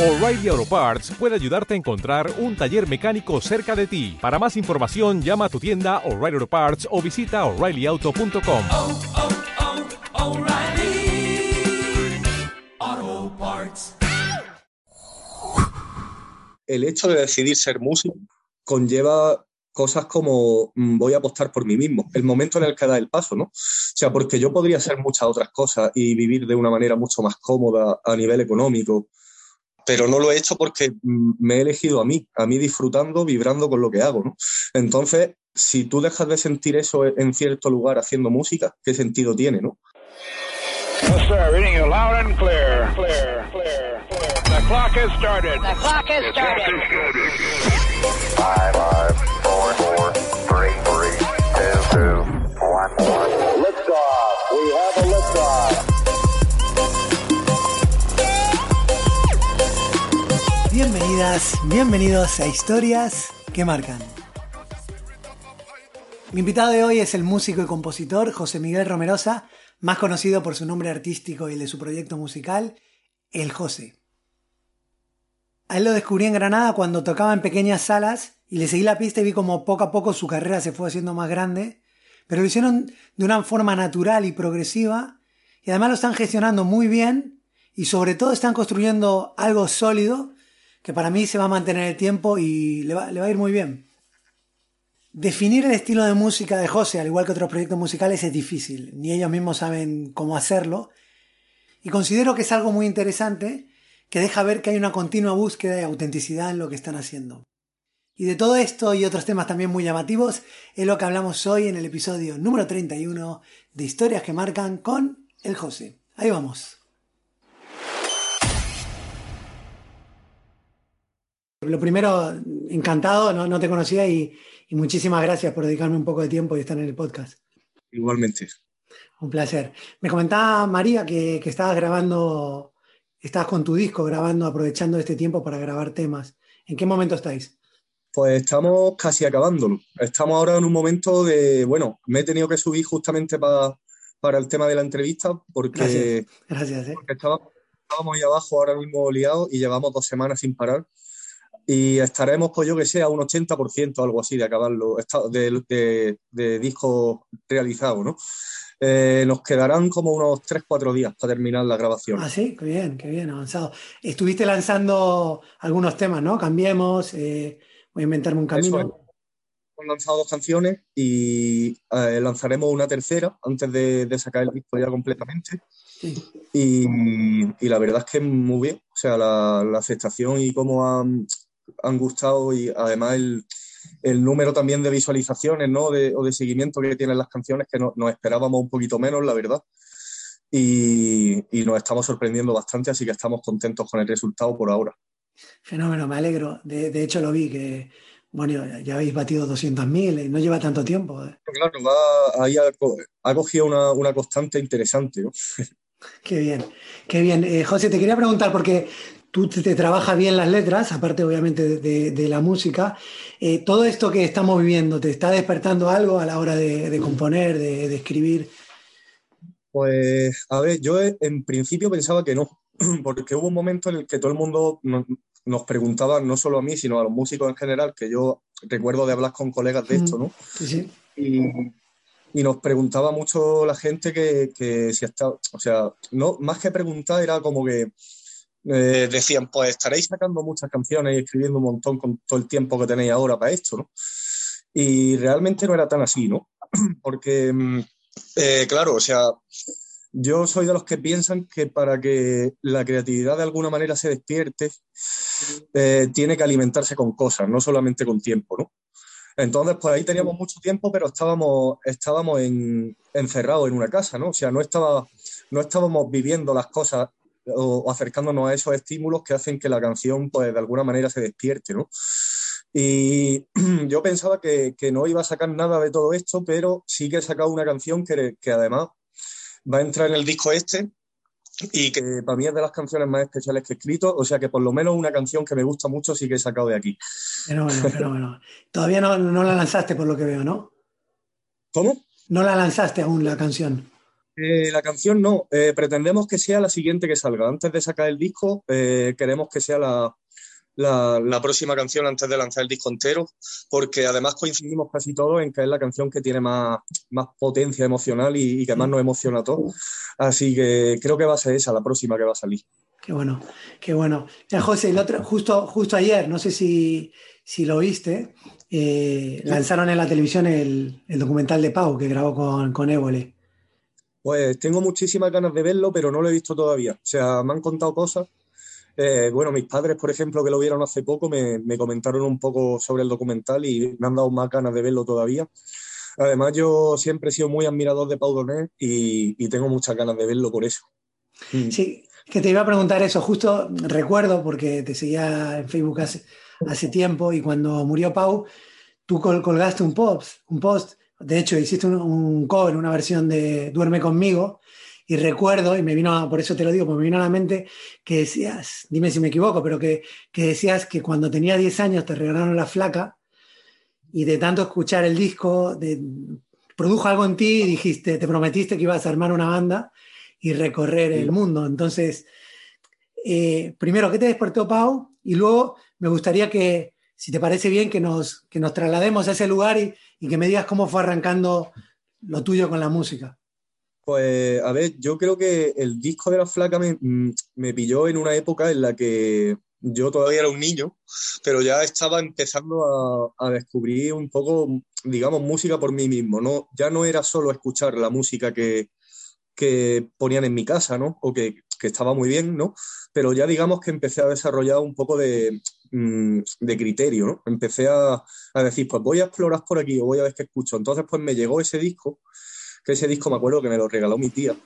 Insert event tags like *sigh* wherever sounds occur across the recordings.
O'Reilly Auto Parts puede ayudarte a encontrar un taller mecánico cerca de ti. Para más información, llama a tu tienda O'Reilly Auto Parts o visita oreillyauto.com. oh, oh, Parts. el hecho de decidir ser músico conlleva cosas como mm, voy a apostar por mí mismo, el momento en el que da el paso, ¿no? O sea, porque yo podría hacer muchas otras cosas y vivir de una manera mucho más cómoda a nivel económico, pero no lo he hecho porque me he elegido a mí, a mí disfrutando, vibrando con lo que hago, ¿no? Entonces, si tú dejas de sentir eso en cierto lugar haciendo música, ¿qué sentido tiene, no? Yes, Bienvenidos a Historias que Marcan. Mi invitado de hoy es el músico y compositor José Miguel Romerosa, más conocido por su nombre artístico y el de su proyecto musical, El José. A él lo descubrí en Granada cuando tocaba en pequeñas salas y le seguí la pista y vi como poco a poco su carrera se fue haciendo más grande, pero lo hicieron de una forma natural y progresiva y además lo están gestionando muy bien y sobre todo están construyendo algo sólido que para mí se va a mantener el tiempo y le va, le va a ir muy bien. Definir el estilo de música de José, al igual que otros proyectos musicales, es difícil. Ni ellos mismos saben cómo hacerlo. Y considero que es algo muy interesante que deja ver que hay una continua búsqueda de autenticidad en lo que están haciendo. Y de todo esto y otros temas también muy llamativos es lo que hablamos hoy en el episodio número 31 de Historias que Marcan con el José. Ahí vamos. Lo primero, encantado, no, no te conocía y, y muchísimas gracias por dedicarme un poco de tiempo y estar en el podcast. Igualmente. Un placer. Me comentaba María que, que estabas grabando, estabas con tu disco grabando, aprovechando este tiempo para grabar temas. ¿En qué momento estáis? Pues estamos casi acabándolo. Estamos ahora en un momento de, bueno, me he tenido que subir justamente pa- para el tema de la entrevista porque, Gracias. Gracias. ¿eh? porque estaba- estábamos ahí abajo ahora mismo liados y llevamos dos semanas sin parar. Y estaremos, pues yo que sé, a un 80% o algo así de acabarlo, de, de, de disco realizado, ¿no? Eh, nos quedarán como unos 3-4 días para terminar la grabación. Ah, sí, qué bien, qué bien, avanzado. Estuviste lanzando algunos temas, ¿no? Cambiemos, eh, voy a inventarme un Eso camino. Hemos lanzado dos canciones y eh, lanzaremos una tercera antes de, de sacar el disco ya completamente. Sí. Y, y la verdad es que muy bien, o sea, la, la aceptación y cómo han, han gustado y además el, el número también de visualizaciones ¿no? de, o de seguimiento que tienen las canciones, que no- nos esperábamos un poquito menos, la verdad. Y, y nos estamos sorprendiendo bastante, así que estamos contentos con el resultado por ahora. Fenómeno, me alegro. De, de hecho, lo vi que, bueno, ya, habéis batido 200.000, eh, no lleva tanto tiempo. eh. Claro, va, ahí ha, co- ha cogido una, una constante interesante, ¿no? *laughs* Qué bien, qué bien. Eh, José, te quería preguntar, porque tú te, trabajas bien las letras, aparte obviamente de, de- de la música. Eh, todo esto que estamos viviendo, ¿te está despertando algo a la hora de, de componer, de, escribir? Pues, a ver, yo en principio pensaba que no, *clears throat* porque hubo un momento en el que todo el mundo no- nos preguntaba, no solo a mí, sino a los músicos en general, que yo recuerdo de hablar con colegas de esto, ¿no? Sí, sí. Y, y nos preguntaba mucho la gente que, que si está, o sea, no, más que preguntar era como que eh, decían, pues estaréis sacando muchas canciones y escribiendo un montón con todo el tiempo que tenéis ahora para esto, ¿no? Y realmente no era tan así, ¿no? *clears throat* Porque, mm, eh, claro, o sea, yo soy de los que piensan que para que la creatividad de alguna manera se despierte, eh, tiene que alimentarse con cosas, no solamente con tiempo, ¿no? Entonces, pues ahí teníamos mucho tiempo, pero estábamos, estábamos en- encerrados en una casa, ¿no? O sea, no, estaba, no estábamos viviendo las cosas o, acercándonos a esos estímulos que hacen que la canción, pues de alguna manera se despierte, ¿no? Y *clears throat* yo pensaba que, que no iba a sacar nada de todo esto, pero sí que he sacado una canción que, que además va a entrar en el disco este y que para mí es de las canciones más especiales que he escrito, o sea que por lo menos una canción que me gusta mucho sí que he sacado de aquí. Fenómeno, fenómeno. *laughs* Todavía no, no la lanzaste por lo que veo, ¿no? ¿Cómo? No la lanzaste aún la canción. Eh, la canción no, eh, pretendemos que sea la siguiente que salga. Antes de sacar el disco, eh, queremos que sea la, la- la próxima canción antes de lanzar el disco entero, porque además coincidimos casi todos en que es la canción que tiene más, más potencia emocional y, y que más nos emociona a todos. Así que creo que va a ser esa la próxima que va a salir. Qué bueno, qué bueno. Mira, José, el otro, justo, justo ayer, no sé si, si lo viste, eh, lanzaron en la televisión el, el documental de Pau que grabó con, con Évole. Pues tengo muchísimas ganas de verlo, pero no lo he visto todavía. O sea, me han contado cosas. Eh, bueno, mis padres, por ejemplo, que lo vieron hace poco, me, me comentaron un poco sobre el documental y me han dado más ganas de verlo todavía. Además, yo siempre he sido muy admirador de Pau Donés y, y tengo muchas ganas de verlo por eso. Mm. Sí, que te iba a preguntar eso, justo recuerdo porque te seguía en Facebook hace, hace tiempo y cuando murió Pau, tú col- colgaste un post, un post, de hecho hiciste un, un cover, una versión de Duerme conmigo y recuerdo, y me vino, a- por eso te lo digo, porque me vino a la mente que decías, dime si me equivoco, pero que, que decías que cuando tenía 10 años te regalaron la flaca y de tanto escuchar el disco, de- produjo algo en ti y dijiste, te prometiste que ibas a armar una banda y recorrer el mundo. Entonces, eh, primero, ¿qué te despertó Pau? Y luego me gustaría que, si te parece bien, que nos, que nos traslademos a ese lugar y, y que me digas cómo fue arrancando lo tuyo con la música. Pues, a ver, yo creo que el disco de La Flaca me, mm, me pilló en una época en la que yo todavía era un niño, pero ya estaba empezando a, a descubrir un poco, digamos, música por mí mismo, ¿no? Ya no era solo escuchar la música que, que ponían en mi casa, ¿no? O que, que estaba muy bien, ¿no? Pero ya digamos que empecé a desarrollar un poco de, mm, de criterio, ¿no? Empecé a, a decir, pues voy a explorar por aquí o voy a ver qué escucho. Entonces, pues me llegó ese disco que ese disco me acuerdo que me lo regaló mi tía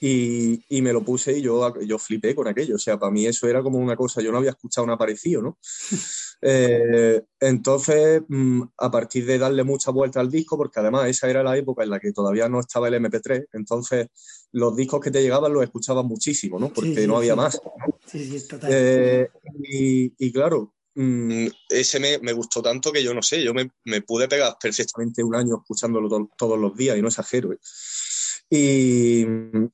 y, y me lo puse y yo, yo flipé con aquello. O sea, para mí eso era como una cosa, yo no había escuchado nada parecido, ¿no? *laughs* Eh, entonces, mm, a partir de darle mucha vuelta al disco, porque además esa era la época en la que todavía no estaba el MP3, entonces los discos que te llegaban los escuchabas muchísimo, ¿no? Porque Sí, no había más. Sí, sí, total. Eh, y, y claro, mm, ese me, me gustó tanto que yo no sé, yo me, me pude pegar perfectamente un año escuchándolo to- todos los días y no exagero. ¿eh? Y,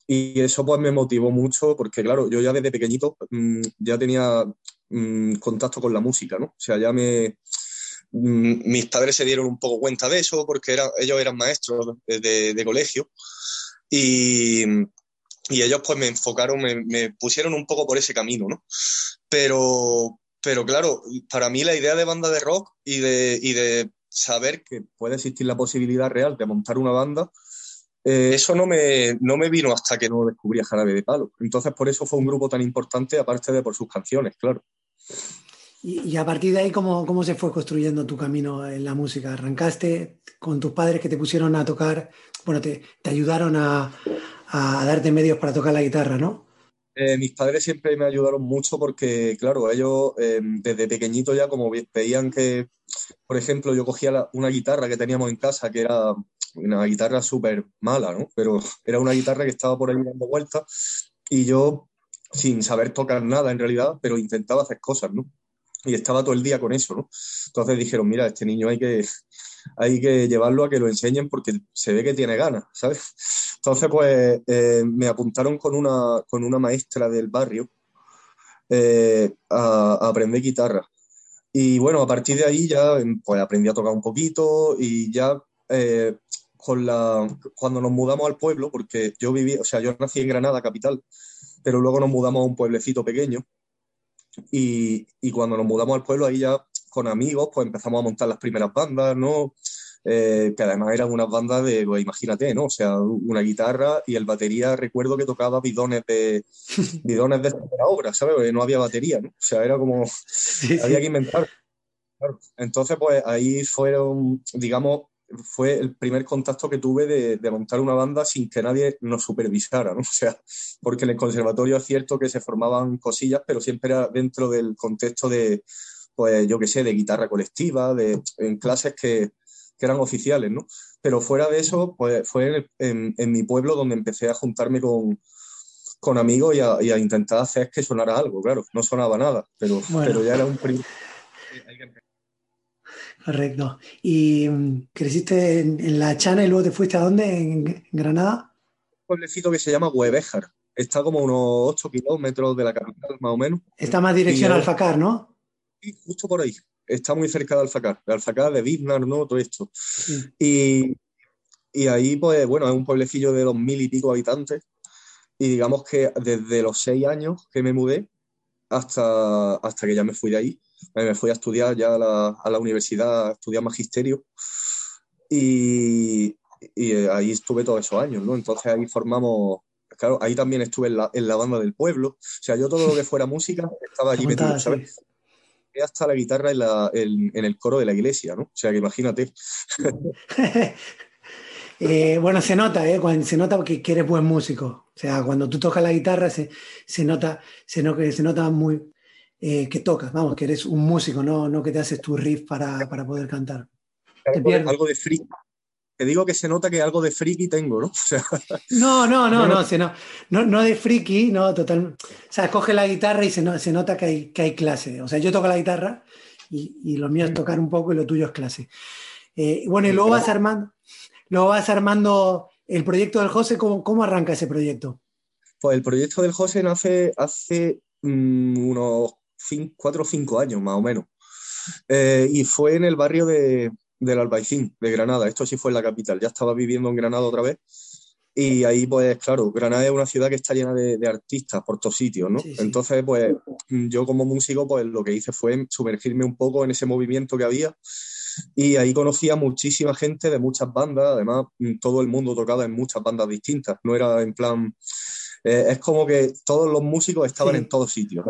y eso pues me motivó mucho porque claro, yo ya desde pequeñito mm, ya tenía mm, contacto con la música, ¿no? O sea, ya me... mm, Mis padres se dieron un poco cuenta de eso porque era, ellos eran maestros de, de- de colegio y, y ellos pues me enfocaron, me, pusieron un poco por ese camino, ¿no? Pero, pero claro, para mí la idea de banda de rock y de, y de saber que puede existir la posibilidad real de montar una banda, eh, eso no me, no me vino hasta que no descubrí a Jarabe de Palo. Entonces, por eso fue un grupo tan importante, aparte de por sus canciones, claro. Y, a partir de ahí, ¿cómo, ¿cómo se fue construyendo tu camino en la música? ¿Arrancaste con tus padres que te pusieron a tocar, bueno, te ayudaron a, a darte medios para tocar la guitarra, ¿no? Eh, mis padres siempre me ayudaron mucho porque, claro, ellos eh, desde pequeñito ya como ve- veían que, por ejemplo, yo cogía la- una guitarra que teníamos en casa, que era una guitarra súper mala, ¿no? Pero *laughs* era una guitarra que estaba por ahí dando vueltas y yo, sin saber tocar nada en realidad, pero intentaba hacer cosas, ¿no? Y estaba todo el día con eso, ¿no? Entonces dijeron, mira, este niño hay que, hay que llevarlo a que lo enseñen porque se ve que tiene ganas, ¿sabes? Entonces, pues eh, me apuntaron con una, con una maestra del barrio eh, a, aprender guitarra. Y bueno, a partir de ahí ya em, pues aprendí a tocar un poquito y ya eh, con la, cuando nos mudamos al pueblo, porque yo viví, o sea, yo nací en Granada, capital, pero luego nos mudamos a un pueblecito pequeño y, y cuando nos mudamos al pueblo ahí ya con amigos pues empezamos a montar las primeras bandas, ¿no? Eh, que además eran unas bandas de, pues imagínate, ¿no? O sea, una guitarra y el batería, recuerdo que tocaba bidones de *laughs* bidones de primera obra, ¿sabes? Porque no había batería, ¿no? O sea, era como, Sí, había sí. que inventar. Claro. Entonces, pues ahí fueron, digamos, fue el primer contacto que tuve de, de montar una banda sin que nadie nos supervisara, ¿no? *laughs* O sea, porque en el conservatorio es cierto que se formaban cosillas, pero siempre era dentro del contexto de, pues yo qué sé, de guitarra colectiva, de, en clases que, que eran oficiales, ¿no? Pero fuera de eso, pues fue en, mi pueblo donde empecé a juntarme con, con amigos y a, y a intentar hacer que sonara algo, claro. No sonaba nada, pero, Bueno. pero ya era un. Correcto. ¿Y creciste en, en La Chana y luego te fuiste a dónde? ¿En, en Granada? pueblecito que se llama Huevejar. Está como unos 8 kilómetros de la capital, más o menos. Está más dirección Y- al Alfacar, ¿no? Y justo por ahí. Está muy cerca de Alfacar. De Alfacar, de Biznar, ¿no? Todo esto. Y, y ahí, pues, bueno, es un pueblecillo de dos mil y pico habitantes. Y digamos que desde los seis años que me mudé hasta, hasta que ya me fui de ahí, eh, me fui a estudiar ya a la, a la universidad, a estudiar magisterio. Y, y, eh, ahí estuve todos esos años, ¿no? Entonces ahí formamos, claro, ahí también estuve en la, en la banda del pueblo. O sea, yo todo lo que fuera música estaba allí metido, ¿sabes? Hasta la guitarra en, la- en- en el coro de la iglesia, ¿no? O sea, que imagínate. *laughs* Eh, bueno, se nota, ¿eh? Cuando, se nota que, eres buen músico. O sea, cuando tú tocas la guitarra se, se nota, se, no- se nota muy eh, que tocas, vamos, que eres un músico, no, no que te haces tu riff para, para poder cantar. Algo, algo de friki. Te digo que se nota que algo de friki tengo, ¿no? *laughs* O sea, No, no, no, No, no, no. se no, no, no de friki, no, total. O sea, coge la guitarra y se, no- se nota que hay, que hay clase. O sea, yo toco la guitarra y, y lo mío es tocar un poco y lo tuyo es clase. Eh, bueno, y luego vas armando, luego vas armando el proyecto del José, ¿cómo, cómo arranca ese proyecto? pues el proyecto del José nace hace mm, unos cin- cuatro o cinco años, más o menos. Eh, y fue en el barrio de, del Albaicín, de Granada. Esto sí fue en la capital. Ya estaba viviendo en Granada otra vez. Y ahí, pues, claro, Granada es una ciudad que está llena de, de artistas por todos sitios, ¿no? Sí, sí. Entonces, pues, yo como músico, pues, lo que hice fue sumergirme un poco en ese movimiento que había. Y ahí conocí a muchísima gente de muchas bandas. Además, mm, todo el mundo tocaba en muchas bandas distintas. No era en plan... eh, es como que todos los músicos estaban Sí. en todos sitios.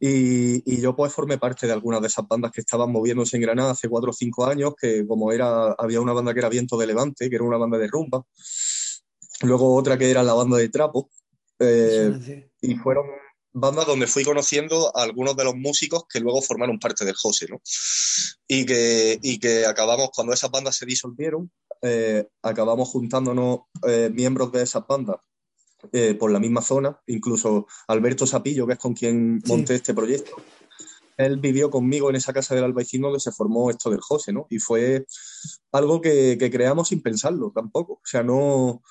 Y, y yo pues formé parte de algunas de esas bandas que estaban moviéndose en Granada hace cuatro o cinco años, que como era, había una banda que era Viento de Levante, que era una banda de rumba, luego otra que era la banda de Trapo, eh, y fueron bandas donde fui conociendo a algunos de los músicos que luego formaron parte del José, ¿no? Y que, y que acabamos, cuando esas bandas se disolvieron, eh, acabamos juntándonos eh, miembros de esas bandas eh, por la misma zona, incluso Alberto Sapillo, que es con quien Sí. monté este proyecto. Él vivió conmigo en esa casa del Albaicín donde se formó esto del José, ¿no? Y fue algo que, que creamos sin pensarlo tampoco. O sea, no,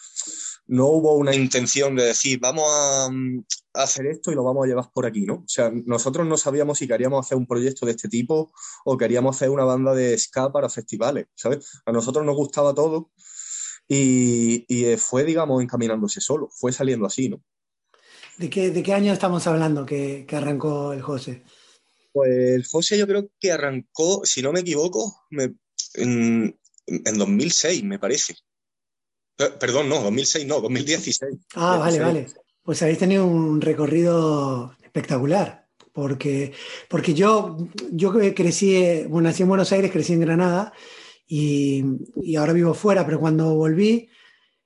no hubo una intención de decir, vamos a, mm, a hacer esto y lo vamos a llevar por aquí, ¿no? O sea, nosotros no sabíamos si queríamos hacer un proyecto de este tipo o queríamos hacer una banda de ska para festivales, ¿sabes? A nosotros nos gustaba todo y, y eh, fue, digamos, encaminándose solo, fue saliendo así, ¿no? ¿De qué, ¿De qué año estamos hablando que, que arrancó el José? Pues el José yo creo que arrancó, si no me equivoco, me- en, en 2006, me parece. Perdón, no, 2006 no, 2016. Ah, vale, 16. vale. Pues habéis tenido un recorrido espectacular, porque, porque yo, yo crecí, eh, bueno, nací en Buenos Aires, crecí en Granada y, y ahora vivo fuera, pero cuando volví,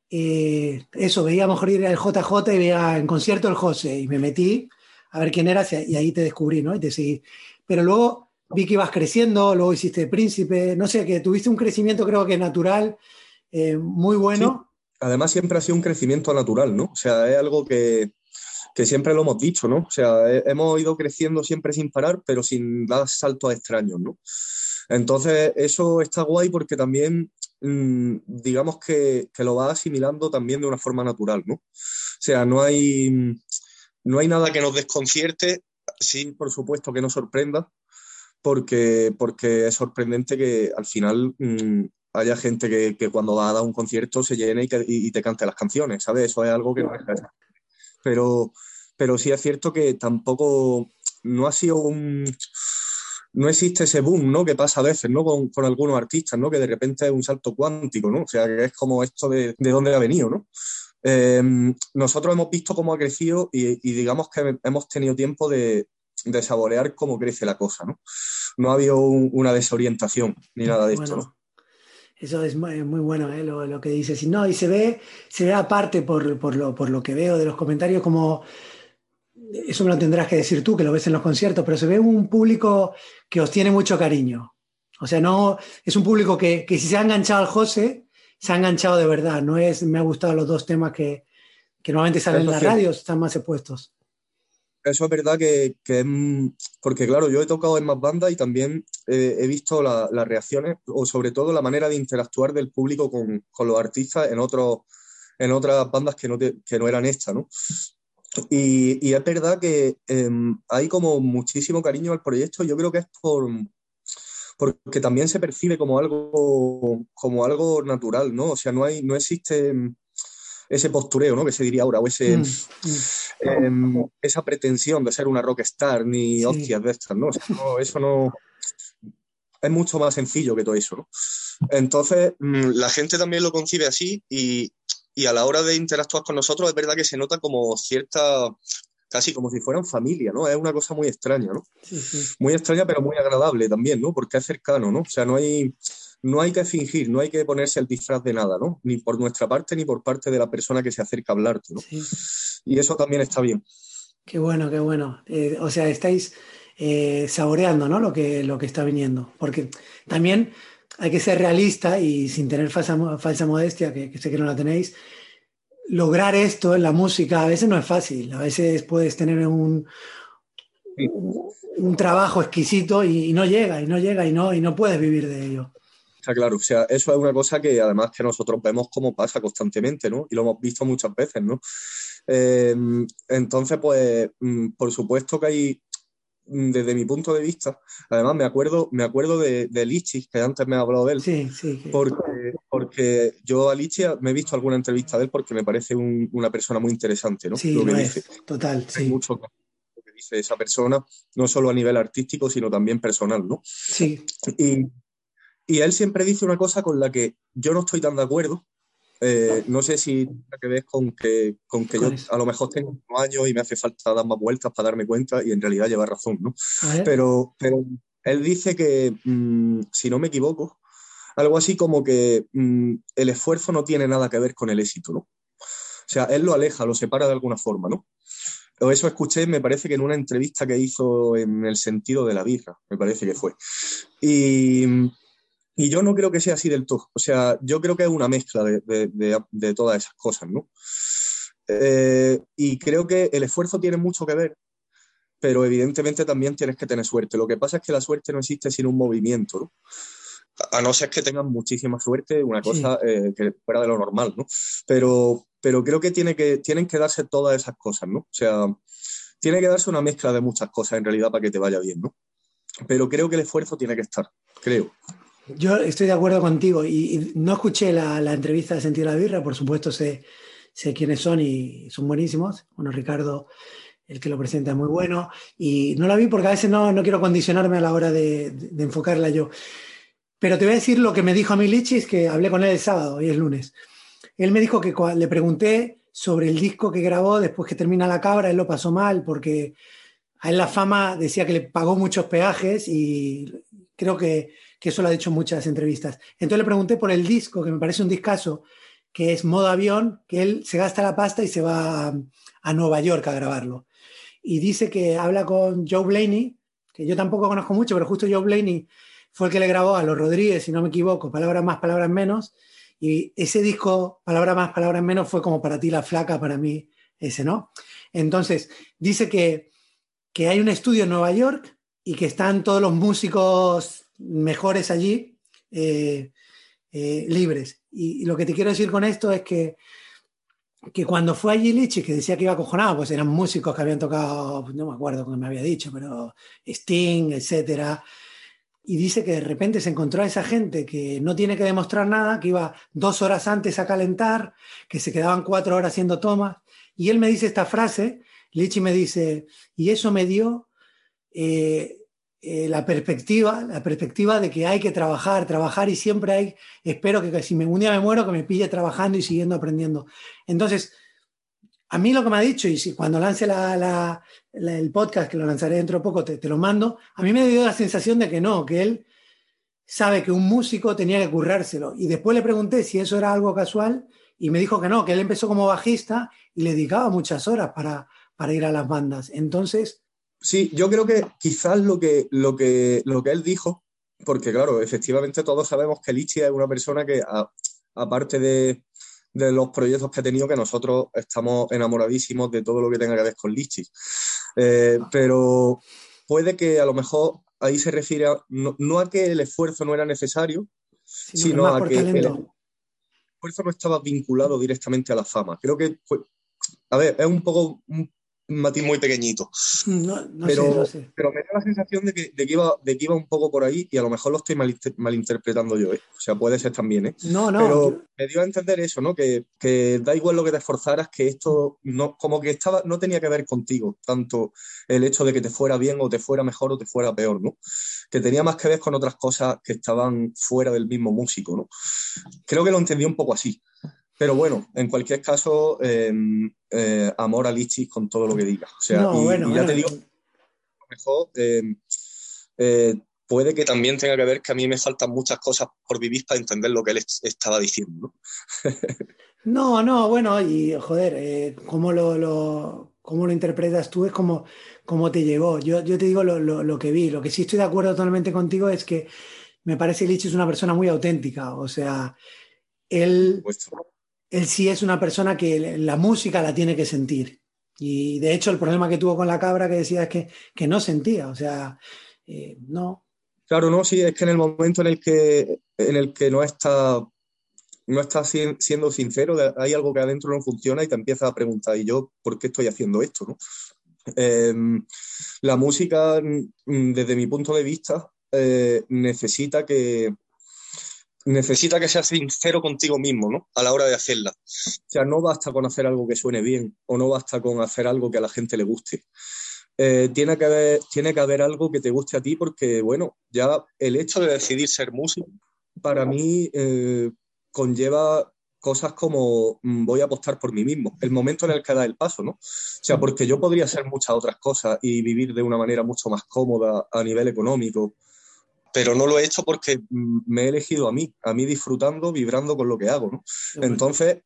eh, eso, veía a lo mejor ir al JJ y veía en concierto el José y me metí a ver quién eras y ahí te descubrí, ¿no? Y te seguí. Pero luego vi que ibas creciendo, luego hiciste príncipe, no sé, que tuviste un crecimiento creo que natural, eh, muy bueno. Además, siempre ha sido un crecimiento natural, ¿no? O sea, es algo que, que siempre lo hemos dicho, ¿no? O sea, he- hemos ido creciendo siempre sin parar, pero sin dar saltos extraños, ¿no? Entonces, eso está guay porque también, mm, digamos que, que lo va asimilando también de una forma natural, ¿no? O sea, no hay, no hay nada que nos desconcierte, sí, por supuesto, que nos sorprenda, porque, porque es sorprendente que al final mm, haya gente que, que cuando va a dar un concierto se llene y, que- y- te cante las canciones, ¿sabes? Eso es algo que no ser. Pero, pero sí es cierto que tampoco, no ha sido un... No existe ese boom, ¿no? Que pasa a veces, ¿no? Con, algunos artistas, ¿no? Que de repente es un salto cuántico, ¿no? O sea, que es como esto de, de dónde ha venido, ¿no? Eh, nosotros hemos visto cómo ha crecido y, digamos que hemos tenido tiempo de, de saborear cómo crece la cosa, ¿no? No ha habido un- una desorientación ni nada de esto, ¿no? Eso es muy, bueno, ¿eh? lo, lo que dices. No, y se ve, se ve aparte por, por lo, por lo que veo de los comentarios, como eso me lo tendrás que decir tú, que lo ves en los conciertos, pero se ve un público que os tiene mucho cariño. O sea, no es un público que, que si se ha enganchado al José, se ha enganchado de verdad. No es, me ha gustado los dos temas que, que normalmente salen en las radios, están más expuestos. Eso es verdad que, que porque claro, yo he tocado en más bandas y también eh, he visto la- las reacciones o sobre todo la manera de interactuar del público con, con los artistas en otros, en otras bandas que no, te- que no eran esta, ¿no? Y, y es verdad que eh, hay como muchísimo cariño al proyecto, yo creo que es por, porque también se percibe como algo, como algo natural, ¿no? O sea, no hay, no existe mm, ese postureo, ¿no? Que se diría ahora, o ese, Mm, mm. em, esa pretensión de ser una rockstar, ni Sí. hostias de estas, ¿no? O sea, no, eso no... Es mucho más sencillo que todo eso, ¿no? Entonces, mm, la gente también lo concibe así y, y a la hora de interactuar con nosotros es verdad que se nota como cierta, casi como si fueran familia, ¿no? Es una cosa muy extraña, ¿no? Sí, sí. Muy extraña, pero muy agradable también, ¿no? Porque es cercano, ¿no? O sea, no hay, no hay que fingir, no hay que ponerse el disfraz de nada, ¿no? Ni por nuestra parte ni por parte de la persona que se acerca a hablarte, ¿no? Sí. Y eso también está bien. Qué bueno, qué bueno. Eh, o sea, estáis eh, saboreando, ¿no? Lo que, lo que está viniendo. Porque también hay que ser realista y sin tener falsa, falsa modestia, que, que sé que no la tenéis, lograr esto en la música a veces no es fácil. A veces puedes tener un, Sí. un, un trabajo exquisito y, y no llega, y no llega, y no, y no puedes vivir de ello. Está claro, o sea, eso es una cosa que además que nosotros vemos cómo pasa constantemente, ¿no? Y lo hemos visto muchas veces, ¿no? Eh, entonces, pues, mm, por supuesto que hay, desde mi punto de vista, además me acuerdo, me acuerdo de, de Lichis, que antes me ha hablado de él, Sí, sí. que- porque, porque yo a Lichis me he visto alguna entrevista de él porque me parece un- una persona muy interesante, ¿no? sí, Lo que lo dice. es. Total, Hay sí. mucho que lo que dice esa persona, no solo a nivel artístico, sino también personal, ¿no? Sí, Y, y él siempre dice una cosa con la que yo no estoy tan de acuerdo. Eh, no sé si tiene que ver con que, con que yo a lo mejor tengo unos años y me hace falta dar más vueltas para darme cuenta y en realidad lleva razón, ¿no? Pero, pero él dice que, mm, si no me equivoco, algo así como que mm, el esfuerzo no tiene nada que ver con el éxito, ¿no? O sea, él lo aleja, lo separa de alguna forma, ¿no? Eso escuché, me parece que en una entrevista que hizo en el sentido de la birra, me parece que fue. Y, y yo no creo que sea así del todo. O sea, yo creo que es una mezcla de, de- de- de todas esas cosas, ¿no? Eh, y creo que el esfuerzo tiene mucho que ver, pero evidentemente también tienes que tener suerte. Lo que pasa es que la suerte no existe sin un movimiento, ¿no? A no ser que tengan muchísima suerte, una Sí. cosa eh, que fuera de lo normal, ¿no? Pero, pero creo que, tiene que tienen que darse todas esas cosas, ¿no? O sea, tiene que darse una mezcla de muchas cosas en realidad para que te vaya bien, ¿no? Pero creo que el esfuerzo tiene que estar, creo. Yo estoy de acuerdo contigo y, no escuché la, entrevista de Sentido de la Birra, por supuesto sé, sé quiénes son y son buenísimos. Bueno, Ricardo, el que lo presenta, es muy bueno y no la vi porque a veces no, no quiero condicionarme a la hora de, enfocarla yo. Pero te voy a decir lo que me dijo a mí Lichis, que hablé con él el sábado, hoy es lunes. Él me dijo que le pregunté sobre el disco que grabó después que termina La Cabra, él lo pasó mal porque a él la fama decía que le pagó muchos peajes y creo que, que eso lo ha dicho en muchas entrevistas. Entonces le pregunté por el disco, que me parece un discazo, que es modo avión, que él se gasta la pasta y se va a, a Nueva York a grabarlo. Y dice que habla con Joe Blaney, que yo tampoco conozco mucho, pero justo Joe Blaney fue el que le grabó a los Rodríguez, si no me equivoco, Palabras más, palabras menos. Y ese disco, Palabras más, palabras menos, fue como para ti la flaca, para mí ese, ¿no? Entonces, dice que, que hay un estudio en Nueva York y que están todos los músicos mejores allí eh, eh, libres. Y, lo que te quiero decir con esto es que, que cuando fue allí Lichi, que decía que iba acojonado, pues eran músicos que habían tocado, no me acuerdo cómo me había dicho, pero Sting, etcétera. Y dice que de repente se encontró a esa gente que no tiene que demostrar nada, que iba dos horas antes a calentar, que se quedaban cuatro horas haciendo tomas. Y él me dice esta frase, Lichi me dice, y eso me dio eh, eh, la perspectiva, la perspectiva de que hay que trabajar, trabajar y siempre hay, espero que, si me, un día me muero, que me pille trabajando y siguiendo aprendiendo. Entonces, a mí lo que me ha dicho, y si cuando lance la, la- la- el podcast, que lo lanzaré dentro de poco, te, te lo mando, a mí me dio la sensación de que no, que él sabe que un músico tenía que currárselo. Y después le pregunté si eso era algo casual y me dijo que no, que él empezó como bajista y le dedicaba muchas horas para, para ir a las bandas. Entonces, Sí, yo creo que quizás lo que, lo que, lo que él dijo, porque claro, efectivamente todos sabemos que Lichi es una persona que, aparte de, de los proyectos que ha tenido, que nosotros estamos enamoradísimos de todo lo que tenga que ver con Lichi. Eh, pero puede que a lo mejor ahí se refiere a- no, no a que el esfuerzo no era necesario, sino, a que el- esfuerzo no estaba vinculado directamente a la fama. Creo que, a ver, es un poco un matiz muy pequeñito. No, no pero, sé, no sé. pero me da la sensación de que, de, que iba, de que iba un poco por ahí y a lo mejor lo estoy malinter- malinterpretando yo, ¿eh? O sea, puede ser también, ¿eh? No, no. pero yo- me dio a entender eso, ¿no? Que, que da igual lo que te esforzaras, que esto no, como que estaba, no tenía que ver contigo, tanto el hecho de que te fuera bien o te fuera mejor o te fuera peor, ¿no? Que tenía más que ver con otras cosas que estaban fuera del mismo músico, ¿no? Creo que lo entendí un poco así. Pero bueno, en cualquier caso, eh, eh, amor a Lichis con todo lo que diga. O sea, no, y, bueno, y ya bueno, te digo, a lo mejor eh, eh, puede que también tenga que ver que a mí me faltan muchas cosas por vivir para entender lo que él est- estaba diciendo, ¿no? *laughs* No, no, bueno, y joder, eh, cómo lo, lo- cómo lo interpretas tú es como, como te llegó. Yo, yo te digo lo, lo- lo que vi. Lo que sí estoy de acuerdo totalmente contigo es que me parece que Lich es una persona muy auténtica. O sea, él, Pues, él sí es una persona que la música la tiene que sentir. Y de hecho, el problema que tuvo con la cabra que decía es que, que no sentía. O sea, eh, no. Claro, no, sí, es que en el momento en el que, en el que no está, no está si- siendo sincero, hay algo que adentro no funciona y te empiezas a preguntar, ¿y yo por qué estoy haciendo esto, no? Em, la música, mm, desde mi punto de vista, eh, necesita que, necesita que seas sincero contigo mismo, ¿no? A la hora de hacerla. O sea, no basta con hacer algo que suene bien o no basta con hacer algo que a la gente le guste. Eh, tiene que haber, que haber algo que te guste a ti porque, bueno, ya el hecho de decidir ser músico, para mí eh, conlleva cosas como mm, voy a apostar por mí mismo, el momento en el que da el paso, ¿no? O sea, porque yo podría hacer muchas otras cosas y vivir de una manera mucho más cómoda a nivel económico, pero no lo he hecho porque me he elegido a mí, a mí disfrutando, vibrando con lo que hago, ¿no? Entonces,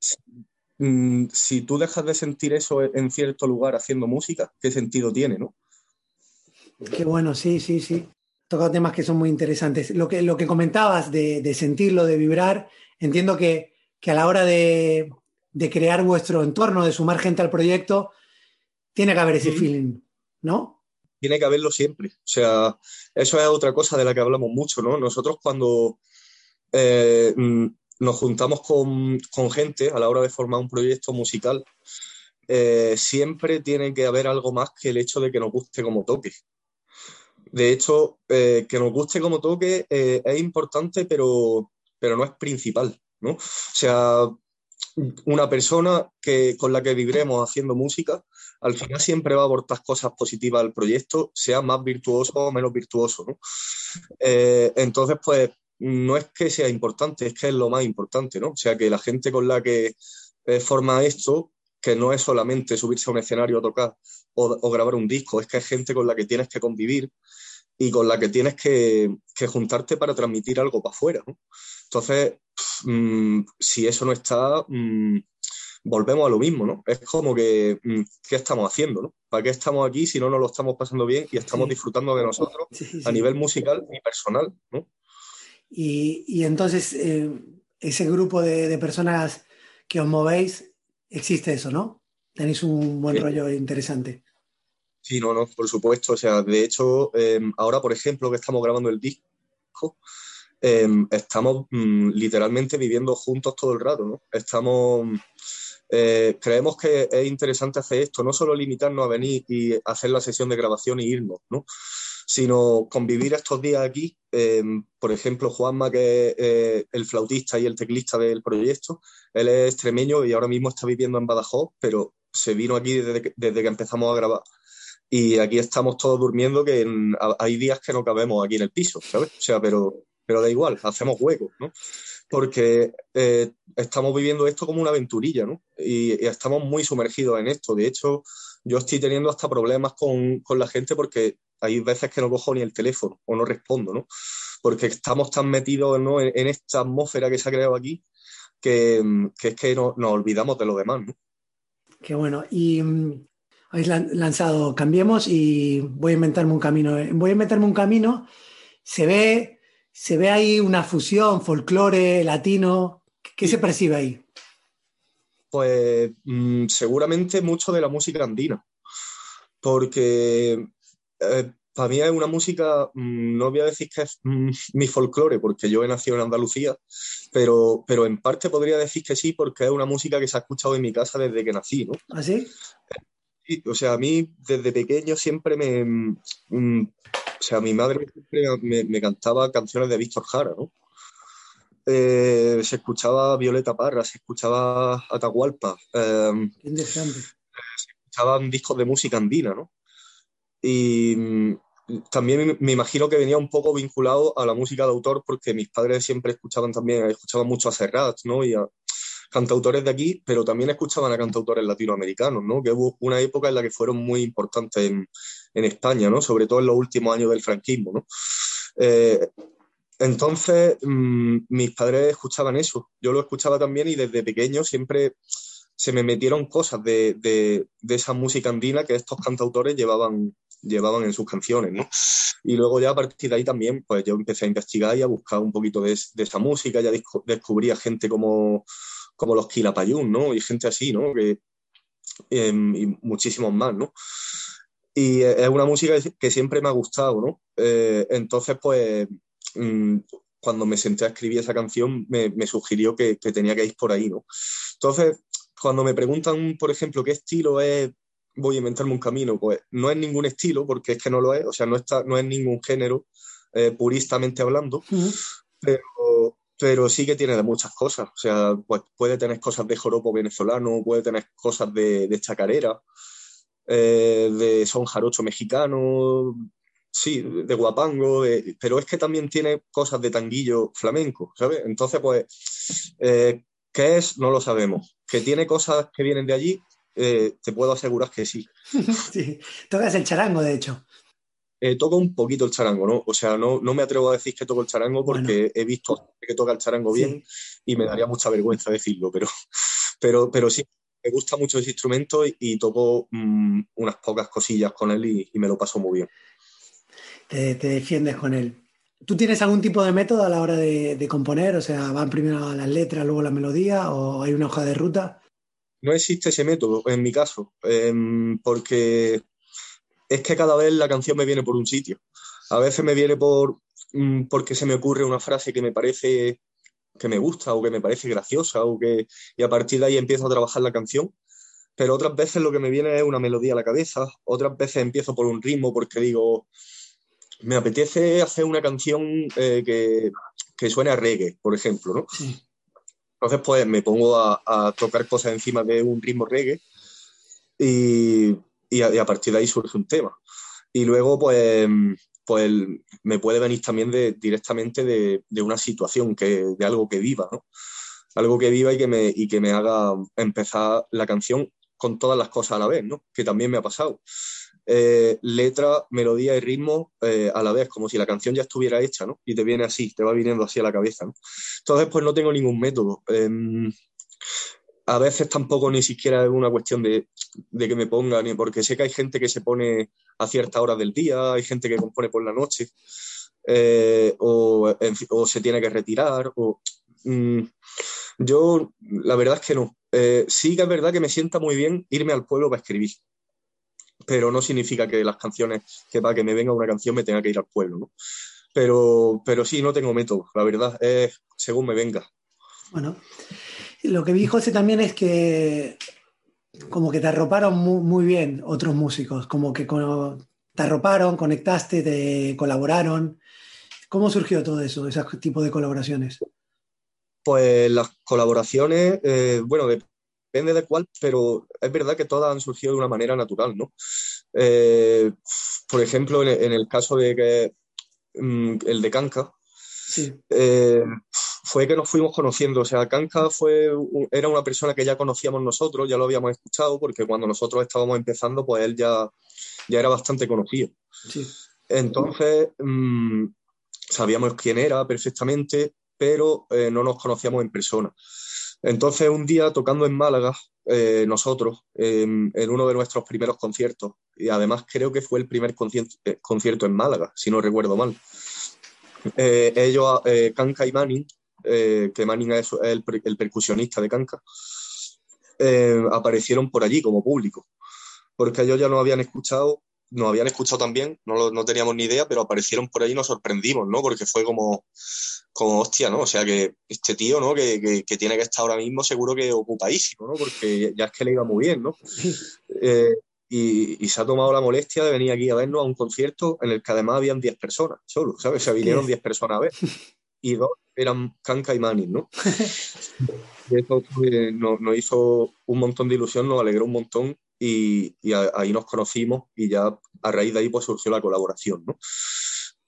mm, si tú dejas de sentir eso en cierto lugar haciendo música, ¿qué sentido tiene, no? Qué bueno, sí, sí, sí. Tocado temas que son muy interesantes. Lo que, lo que comentabas de, de sentirlo, de vibrar, entiendo que, que a la hora de, de crear vuestro entorno, de sumar gente al proyecto, tiene que haber ese Sí. feeling, ¿no? Tiene que haberlo siempre. O sea, eso es otra cosa de la que hablamos mucho, ¿no? Nosotros cuando eh, mm, nos juntamos con, con gente a la hora de formar un proyecto musical, eh, siempre tiene que haber algo más que el hecho de que nos guste como toque. De hecho, eh, que nos guste como toque es importante, pero, pero no es principal, ¿no? O sea, una persona que, con la que vibremos haciendo música, al final siempre va a aportar cosas positivas al proyecto, sea más virtuoso o menos virtuoso. Eh, entonces, pues, no es que sea importante, es que es lo más importante, ¿no? O sea, que la gente con la que eh, forma esto, que no es solamente subirse a un escenario a tocar o, o grabar un disco, es que es gente con la que tienes que convivir y con la que tienes que, que juntarte para transmitir algo para afuera. Entonces, mm, si eso no está, mm, volvemos a lo mismo, ¿no? Es como que, mm, ¿qué estamos haciendo, no? ¿Para qué estamos aquí si no nos lo estamos pasando bien y estamos Sí. disfrutando de nosotros Sí, a nivel musical y personal, ¿no? Y, y entonces, eh, ese grupo de, de personas que os movéis, existe eso, ¿no? Tenéis un buen rollo interesante. Sí, no, no, por supuesto. O sea, de hecho, eh, ahora, por ejemplo, que estamos grabando el disco, eh, estamos mm, literalmente viviendo juntos todo el rato, ¿no? Estamos, eh, creemos que es interesante hacer esto, no solo limitarnos a venir y hacer la sesión de grabación y irnos, ¿no? Sino convivir estos días aquí. eh, por ejemplo, Juanma, que es eh, el flautista y el teclista del proyecto, él es extremeño y ahora mismo está viviendo en Badajoz, pero se vino aquí desde que, desde que empezamos a grabar. Y aquí estamos todos durmiendo, que en- hay días que no cabemos aquí en el piso, ¿sabes? O sea, pero, pero da igual, hacemos huecos, ¿no? Porque eh, estamos viviendo esto como una aventurilla, ¿no? Y, estamos muy sumergidos en esto. De hecho, yo estoy teniendo hasta problemas con, con la gente porque hay veces que no cojo ni el teléfono o no respondo, ¿no? Porque estamos tan metidos, ¿no? en, esta atmósfera que se ha creado aquí que, que es que no- nos olvidamos de lo demás, ¿no? Qué bueno. Y mm, habéis lan- lanzado Cambiemos y voy a inventarme un camino. Eh, Voy a inventarme un camino. Se ve, se ve ahí una fusión, folclore, latino. ¿Qué se percibe ahí? Pues mm, seguramente mucho de la música andina, porque eh, para mí es una música, mm, no voy a decir que es mm, mi folclore, porque yo he nacido en Andalucía, pero, pero en parte podría decir que sí, porque es una música que se ha escuchado en mi casa desde que nací, ¿no? ¿Así? Sí, o sea, a mí desde pequeño siempre me... o sea, mi madre siempre me, me cantaba canciones de Víctor Jara, ¿no? Eh, se escuchaba Violeta Parra, se escuchaba Atahualpa, eh, interesante. escuchaban discos de música andina, ¿no? Y mm, también me- me imagino que venía un poco vinculado a la música de autor porque mis padres siempre escuchaban también, escuchaban mucho a Serrat, ¿no? Y a cantautores de aquí, pero también escuchaban a cantautores latinoamericanos, ¿no? Que hubo una época en la que fueron muy importantes en, en España, ¿no? Sobre todo en los últimos años del franquismo, ¿no? Eh, entonces, mm, mis padres escuchaban eso, yo lo escuchaba también y desde pequeño siempre se me metieron cosas de, de- de esa música andina que estos cantautores llevaban, llevaban en sus canciones, ¿no? Y luego ya a partir de ahí también, pues yo empecé a investigar y a buscar un poquito de, de esa música, ya disco- descubrí a gente como, como los Quilapayún, ¿no? Y gente así, ¿no? Que, em, y muchísimos más, ¿no? Y eh, es una música que siempre me ha gustado, ¿no? Eh, entonces, pues, mm, cuando me senté a escribir esa canción, me, me sugirió que, que tenía que ir por ahí, ¿no? Entonces, cuando me preguntan, por ejemplo, qué estilo es, voy a inventarme un camino, pues no es ningún estilo, porque es que no lo es, o sea, no, está, no es ningún género, eh, puristamente hablando, Ujú. pero, pero sí que tiene de muchas cosas. O sea, pues puede tener cosas de joropo venezolano, puede tener cosas de, chacarera, eh, de son jarocho mexicano, sí, de guapango, pero es que también tiene cosas de tanguillo flamenco, ¿sabes? Entonces, pues, eh, ¿qué es? No lo sabemos. Que tiene cosas que vienen de allí, eh, te puedo asegurar que sí. *laughs* Sí. Tocas el charango, de hecho. Eh, toco un poquito el charango, ¿no? O sea, no, no me atrevo a decir que toco el charango porque he visto que toca el charango Sí. bien y me daría mucha vergüenza decirlo, pero, *laughs* pero, pero sí, me gusta mucho ese instrumento y, y toco mm, unas pocas cosillas con él y, y me lo paso muy bien. Te, te defiendes con él. ¿Tú tienes algún tipo de método a la hora de, de componer? O sea, ¿van primero las letras, luego la melodía? ¿O hay una hoja de ruta? No existe ese método en mi caso, em, porque es que cada vez la canción me viene por un sitio. A veces me viene por mm, porque se me ocurre una frase que me parece que me gusta o que me parece graciosa o que y a partir de ahí empiezo a trabajar la canción. Pero otras veces lo que me viene es una melodía a la cabeza, otras veces empiezo por un ritmo porque digo, me apetece hacer una canción eh, que, que suene a reggae, por ejemplo, ¿no? Entonces, pues me pongo a, a tocar cosas encima de un ritmo reggae y, y, a, y a partir de ahí surge un tema. Y luego, pues, pues me puede venir también de, directamente de, de una situación, que, de algo que viva, ¿no? Algo que viva y que, me, y que me haga empezar la canción con todas las cosas a la vez, ¿no? Que también me ha pasado. Eh, letra, melodía y ritmo eh, a la vez, como si la canción ya estuviera hecha, ¿no? Y te viene así, te va viniendo así a la cabeza, ¿no? Entonces, pues no tengo ningún método. Eh, a veces tampoco ni siquiera es una cuestión de, de que me ponga, ni porque sé que hay gente que se pone a cierta hora del día, hay gente que compone por la noche, eh, o, o se tiene que retirar, o... mm, yo, la verdad es que no. Eh, sí que es verdad que me sienta muy bien irme al pueblo para escribir, pero no significa que las canciones, que para que me venga una canción me tenga que ir al pueblo, ¿no? Pero, pero sí, no tengo método, la verdad, es según me venga. Bueno, lo que vi José también es que como que te arroparon muy, muy bien otros músicos, como que con- te arroparon, conectaste, te colaboraron. ¿Cómo surgió todo eso, ese tipo de colaboraciones? Pues las colaboraciones, eh, bueno, depende de cuál, pero es verdad que todas han surgido de una manera natural, ¿no? Eh, por ejemplo, en, el caso de que mm, el de Kanka, Sí, eh, fue que nos fuimos conociendo. O sea, Kanka fue, era una persona que ya conocíamos nosotros, ya lo habíamos escuchado, porque cuando nosotros estábamos empezando, pues él ya, ya era bastante conocido. sí. Entonces, mm, sabíamos quién era perfectamente, pero eh, no nos conocíamos en persona. Entonces, un día tocando en Málaga, eh, nosotros, en, en uno de nuestros primeros conciertos, y además creo que fue el primer concierto, eh, concierto en Málaga, si no recuerdo mal. Eh, ellos, eh, Kanka y Manning, eh, que Manning es el, per- el percusionista de Kanka, eh, aparecieron por allí como público, porque ellos ya nos habían escuchado nos habían escuchado también, no, lo- no teníamos ni idea, pero aparecieron por ahí y nos sorprendimos, ¿no? Porque fue como, como hostia, ¿no? O sea, que este tío, ¿no? Que, que- que tiene que estar ahora mismo seguro que ocupadísimo, ¿no? Porque ya es que le iba muy bien, ¿no? *laughs* Eh, y, y se ha tomado la molestia de venir aquí a vernos a un concierto en el que además habían 10 personas solo, ¿sabes? O sea, vinieron 10 personas a ver *laughs* y dos eran Kanka y Manning, ¿no? Y eso nos, hizo un montón de ilusión, nos alegró un montón y, ahí nos conocimos y ya a raíz de ahí pues surgió la colaboración, ¿no?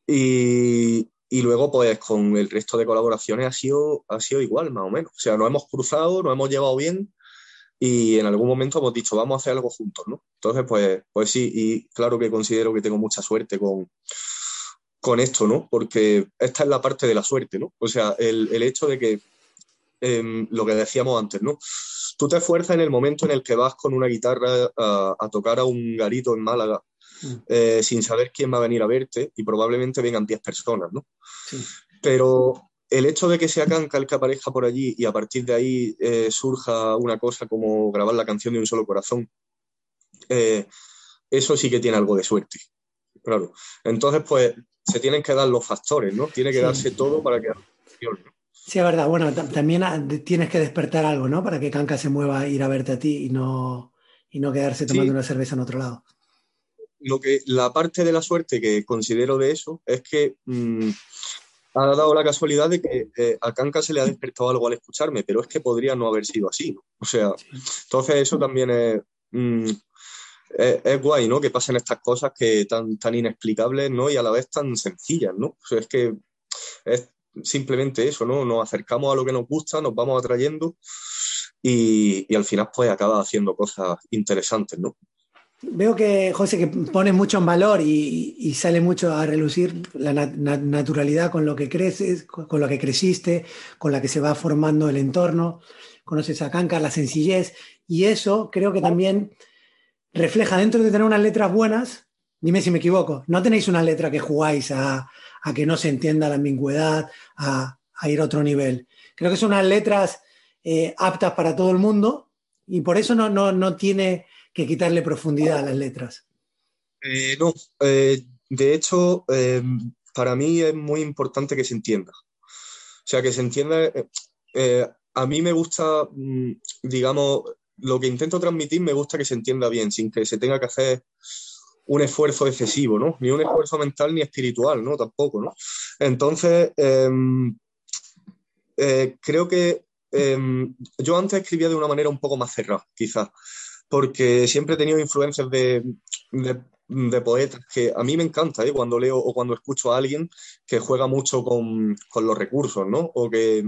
Y, y luego pues con el resto de colaboraciones ha sido, ha sido igual, más o menos. O sea, nos hemos cruzado, nos hemos llevado bien y en algún momento hemos dicho, vamos a hacer algo juntos, ¿no? Entonces, pues, pues sí, y claro que considero que tengo mucha suerte con, con esto, ¿no? Porque esta es la parte de la suerte, ¿no? O sea, el, el hecho de que, em, lo que decíamos antes, ¿no? Tú te esfuerzas en el momento en el que vas con una guitarra a, a tocar a un garito en Málaga Mm. eh, sin saber quién va a venir a verte y probablemente vengan 10 personas, ¿no? Sí. Pero el hecho de que sea Kanka el que aparezca por allí y a partir de ahí eh, surja una cosa como grabar la canción de un solo corazón, eh, eso sí que tiene algo de suerte. Claro. Entonces, pues se tienen que dar los factores, ¿no? Tiene que Sí. darse todo para que. Sí, es verdad. Bueno, ta- también ah, tienes que despertar algo, ¿no? Para que Kanka se mueva a ir a verte a ti y no, y no quedarse tomando Sí. una cerveza en otro lado. lo que la parte de la suerte que considero de eso es que mm, ha dado la casualidad de que eh, a Kanka se le ha despertado algo al escucharme, pero es que podría no haber sido así, ¿no? O sea, entonces eso también es, mm, es, es guay, ¿no? Que pasen estas cosas que tan, tan inexplicables, ¿no? Y a la vez tan sencillas, ¿no? O sea, es que es simplemente eso, ¿no? Nos acercamos a lo que nos gusta, nos vamos atrayendo y, y al final pues acaba haciendo cosas interesantes, ¿no? Veo que, José, que pones mucho en valor y, y sale mucho a relucir la nat- nat- naturalidad con lo que creces, con con lo que creciste, con la que se va formando el entorno. Conoces a Kanka, la sencillez, y eso creo que también refleja dentro de tener unas letras buenas. Dime si me equivoco, no tenéis una letra que jugáis a, que no se entienda la ambigüedad, a, ir a otro nivel. Creo que son unas letras eh, aptas para todo el mundo y por eso no, no, no tiene que quitarle profundidad a las letras. Eh, no, eh, de hecho, eh, para mí es muy importante que se entienda. O sea, que se entienda. a mí me gusta, mm, digamos, lo que intento transmitir me gusta que se entienda bien, sin que se tenga que hacer un esfuerzo excesivo, ¿no? Ni un esfuerzo mental ni espiritual, ¿no? Tampoco, ¿no? Entonces, eh, eh, creo que eh, yo antes escribía de una manera un poco más cerrada, quizás, porque siempre he tenido influencias de, de, de poetas que a mí me encanta, ¿eh? Cuando leo o cuando escucho a alguien que juega mucho con, con los recursos, ¿no? O que,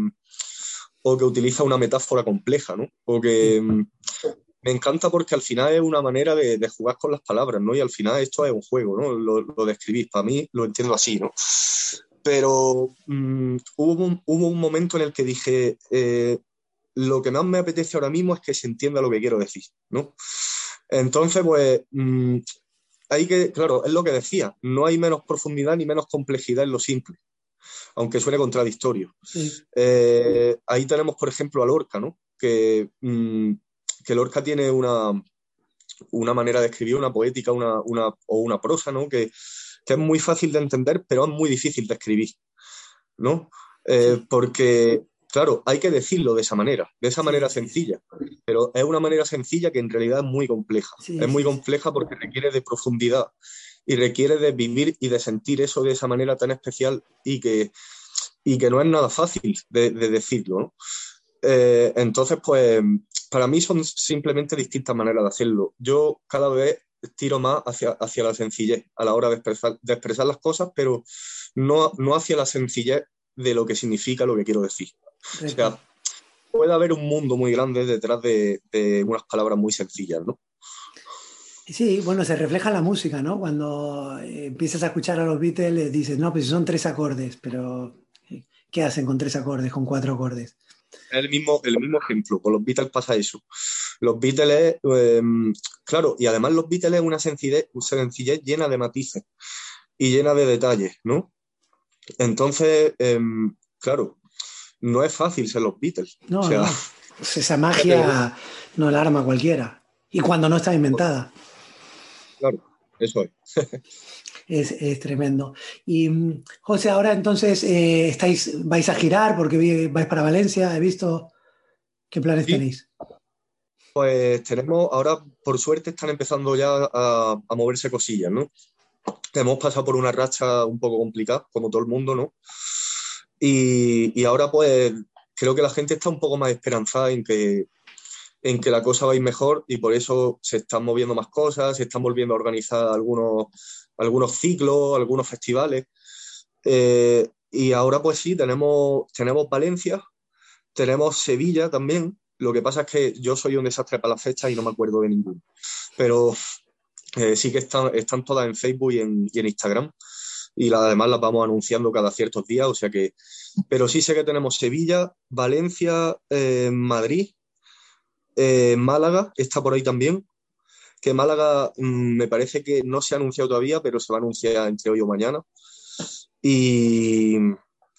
o que utiliza una metáfora compleja, ¿no? O que mm, me encanta porque al final es una manera de, jugar con las palabras, ¿no? Y al final esto es un juego, ¿no? Lo, lo de escribir, para mí lo entiendo así, ¿no? Pero mm, hubo, un, hubo un momento en el que dije, eh, lo que más me apetece ahora mismo es que se entienda lo que quiero decir, ¿no? Entonces, pues, mm, hay que, claro, es lo que decía, no hay menos profundidad ni menos complejidad en lo simple, aunque suene contradictorio. Sí. Eh, ahí tenemos, por ejemplo, a Lorca, ¿no? Que, mm, que Lorca tiene una, una manera de escribir, una poética una, una, o una prosa, ¿no? Que, que es muy fácil de entender, pero es muy difícil de escribir, ¿no? Eh, porque, claro, hay que decirlo de esa manera, de esa manera sencilla, pero es una manera sencilla que en realidad es muy compleja. Sí, es muy compleja porque requiere de profundidad y requiere de vivir y de sentir eso de esa manera tan especial y que, y que no es nada fácil de, de decirlo, ¿no? Eh, entonces, pues, para mí son simplemente distintas maneras de hacerlo. Yo cada vez tiro más hacia, hacia la sencillez a la hora de expresar, de expresar las cosas, pero no, no hacia la sencillez de lo que significa lo que quiero decir. O sea, puede haber un mundo muy grande detrás de, de unas palabras muy sencillas, ¿no? Sí, bueno, se refleja en la música, ¿no? Cuando eh, empiezas a escuchar a los Beatles, dices, no, pues son tres acordes, pero eh, ¿qué hacen con tres acordes, con cuatro acordes? Es el mismo, el mismo ejemplo, con los Beatles pasa eso. Los Beatles, eh, claro, y además los Beatles es una sencillez, una sencillez llena de matices y llena de detalles, ¿no? Entonces, eh, claro, no es fácil ser los Beatles. No, o sea, no. Pues esa magia *laughs* no la arma cualquiera. Y cuando no está inventada. Claro. eso es. Es, es tremendo. Y mm, José, ahora entonces eh, estáis, vais a girar porque vais para Valencia, he visto. ¿Qué planes Sí. tenéis? Pues tenemos, ahora por suerte están empezando ya a, a moverse cosillas, ¿no? Hemos pasado por una racha un poco complicada, como todo el mundo, ¿no? Y, y ahora pues creo que la gente está un poco más esperanzada en que, en que la cosa va a ir mejor y por eso se están moviendo más cosas, se están volviendo a organizar algunos, algunos ciclos, algunos festivales. Eh, y ahora pues sí, tenemos, tenemos Valencia, tenemos Sevilla también. Lo que pasa es que yo soy un desastre para las fechas y no me acuerdo de ninguno. Pero eh, sí que están, están todas en Facebook y en, Instagram. Y además las vamos anunciando cada ciertos días. O sea que. Pero sí sé que tenemos Sevilla, Valencia, eh, Madrid, eh, Málaga, está por ahí también. Que Málaga mm, me parece que no se ha anunciado todavía, pero se va a anunciar entre hoy o mañana. Y,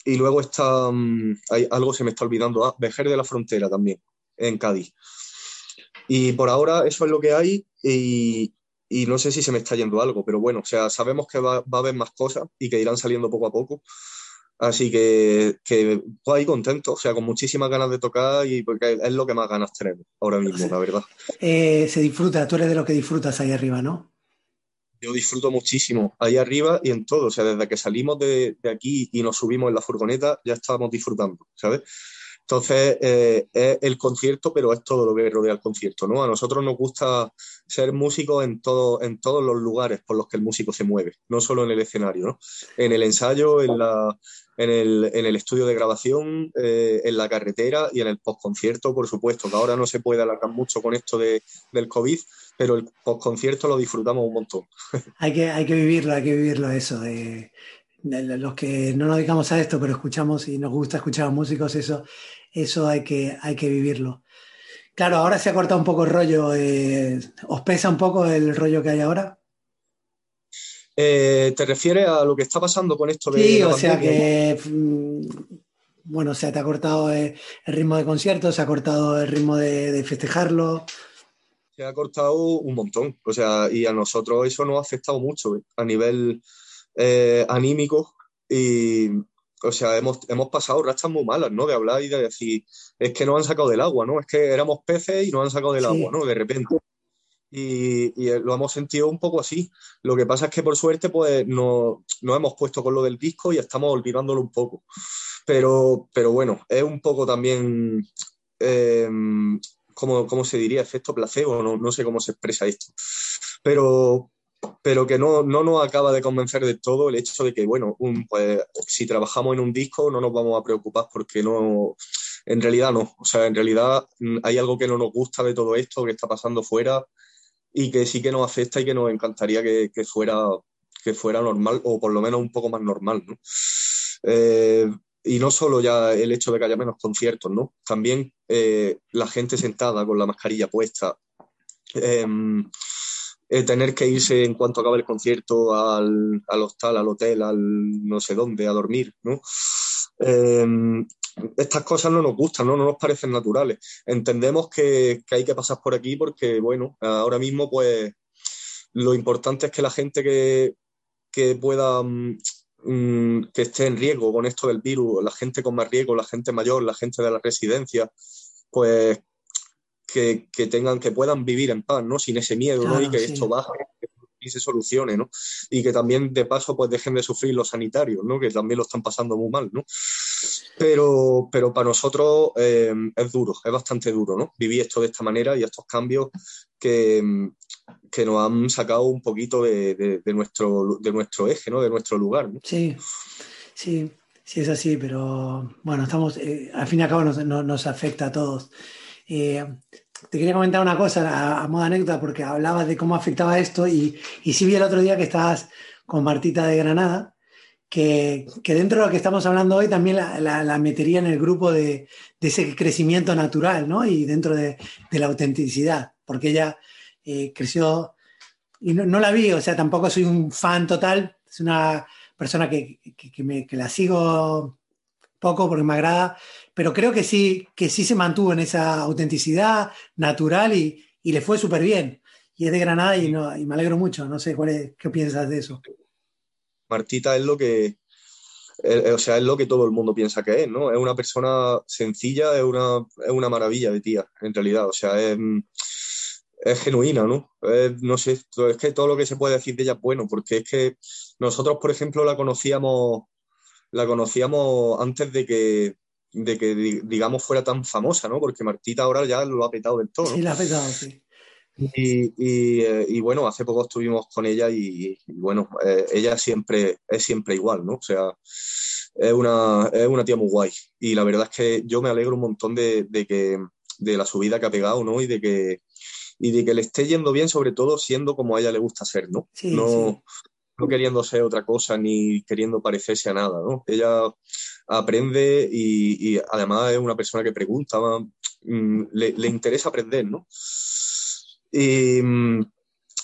y luego está, mm, hay, algo se me está olvidando, ah, Vejer de la Frontera también, en Cádiz. Y por ahora eso es lo que hay y, y no sé si se me está yendo algo, pero bueno, o sea, sabemos que va, va a haber más cosas y que irán saliendo poco a poco. Así que, que pues ahí contento, o sea, con muchísimas ganas de tocar y porque es lo que más ganas tenemos ahora mismo, la verdad. *laughs* Eh, se disfruta, tú eres de lo que disfrutas ahí arriba, ¿no? Yo disfruto muchísimo ahí arriba y en todo. O sea, desde que salimos de, de aquí y nos subimos en la furgoneta, ya estábamos disfrutando, ¿sabes? Entonces, eh, es el concierto, pero es todo lo que rodea el concierto, ¿no? A nosotros nos gusta ser músicos en, todo, en todos los lugares por los que el músico se mueve, no solo en el escenario, ¿no? En el ensayo, en, la, en, el, en el estudio de grabación, eh, en la carretera y en el postconcierto, por supuesto, que ahora no se puede alargar mucho con esto de, del COVID, pero el postconcierto lo disfrutamos un montón. Hay que, hay que vivirlo, hay que vivirlo eso. De, los que no nos dedicamos a esto, pero escuchamos y nos gusta escuchar a músicos, eso, eso hay que, hay que vivirlo. Claro, ahora se ha cortado un poco el rollo. eh, ¿Os pesa un poco el rollo que hay ahora? Eh, ¿te refieres a lo que está pasando con esto de Sí, o sea que, mm, bueno, o sea, te ha cortado eh, el ritmo de conciertos, se ha cortado el ritmo de, de festejarlo. Se ha cortado un montón, o sea, y a nosotros eso nos ha afectado mucho a nivel eh, anímico y, o sea, hemos, hemos pasado rachas muy malas, ¿no? De hablar y de decir, es que nos han sacado del agua, ¿no? Es que éramos peces y nos han sacado del Sí. agua, ¿no? De repente. Y, y, eh, lo hemos sentido un poco así. Lo que pasa es que por suerte, pues no- nos hemos puesto con lo del disco y estamos olvidándolo un poco. Pero, pero bueno, es un poco también, eh, ¿cómo, cómo se diría? Efecto placebo, no, no sé cómo se expresa esto. Pero, pero que no, no nos acaba de convencer de todo el hecho de que, bueno, un, pues, si trabajamos en un disco no nos vamos a preocupar porque no, en realidad no. O sea, en realidad mm, hay algo que no nos gusta de todo esto que está pasando fuera y que sí que nos afecta y que nos encantaría que, que fuera, que fuera normal o por lo menos un poco más normal, ¿no? Eh, y no solo ya el hecho de que haya menos conciertos, ¿no? También eh, la gente sentada con la mascarilla puesta, eh, eh, tener que irse en cuanto acabe el concierto al, al hostal, al hotel, al no sé dónde, a dormir, ¿no? Eh, estas cosas no nos gustan, ¿no? No nos parecen naturales. Entendemos que, que hay que pasar por aquí porque, bueno, ahora mismo, pues, lo importante es que la gente que, que pueda, mm, mm, que esté en riesgo con esto del virus, la gente con más riesgo, la gente mayor, la gente de la residencia, pues que, que tengan, que puedan vivir en paz, ¿no? Sin ese miedo, Y que sí. esto baje y se solucione, ¿no? Y que también de paso pues dejen de sufrir los sanitarios, ¿no? Que también lo están pasando muy mal, ¿no? Pero, pero para nosotros eh, es duro, es bastante duro, ¿no? Vivir esto de esta manera y estos cambios que, que nos han sacado un poquito de, de- de nuestro, de nuestro eje, ¿no? De nuestro lugar, ¿no? Sí, sí, sí es así, pero bueno, estamos, eh, al fin y al cabo nos, no- nos afecta a todos. Eh, te quería comentar una cosa a, a modo anécdota, porque hablabas de cómo afectaba esto y, y sí vi el otro día que estabas con Martita de Granada, que, que dentro de lo que estamos hablando hoy también la, la- metería en el grupo de, de ese crecimiento natural, ¿no? Y dentro de, de la autenticidad, porque ella eh, creció y no, no la vi, o sea, tampoco soy un fan total, es una persona que, que- que la sigo poco porque me agrada, pero creo que sí, que sí se mantuvo en esa autenticidad natural y, y le fue súper bien. y es de Granada y, no, y me alegro mucho. No sé cuál es, qué piensas de eso. Martita es lo que, eh, o sea, es lo que todo el mundo piensa que es, ¿no? Es una persona sencilla, es una, es una maravilla de tía, en realidad. O sea, es, es genuina, ¿no? Es, no sé, es que todo lo que se puede decir de ella es bueno, porque es que nosotros, por ejemplo, la conocíamos, la conocíamos antes de que, de que di- digamos, fuera tan famosa, ¿no? Porque Martita ahora ya lo ha petado del todo, ¿no? Sí, la has petado, sí. Y, y, eh, y bueno, hace poco estuvimos con ella y, y bueno, eh, ella siempre es siempre igual, ¿no? O sea, es una, es una tía muy guay. Y la verdad es que yo me alegro un montón de, de que, de la subida que ha pegado, ¿no? Y de que, y de que le esté yendo bien, sobre todo siendo como a ella le gusta ser, ¿no? Sí, no, sí. no queriendo ser otra cosa ni queriendo parecerse a nada, ¿no? Ella aprende y, además es una persona que pregunta, mm, le, le interesa aprender, ¿no? Y mm,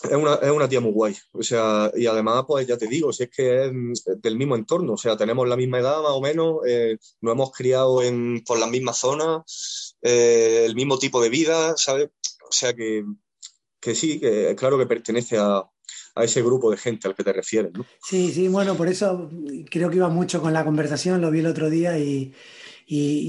es una, es una tía muy guay. O sea, y además, pues ya te digo, si es que es mm, del mismo entorno, o sea, tenemos la misma edad más o menos, eh, nos hemos criado en, por las mismas zonas, eh, el mismo tipo de vida, ¿sabes? O sea que, que sí, que claro que pertenece a, a ese grupo de gente al que te refieres, ¿no? Sí, sí, bueno, por eso creo que iba mucho con la conversación, lo vi el otro día y,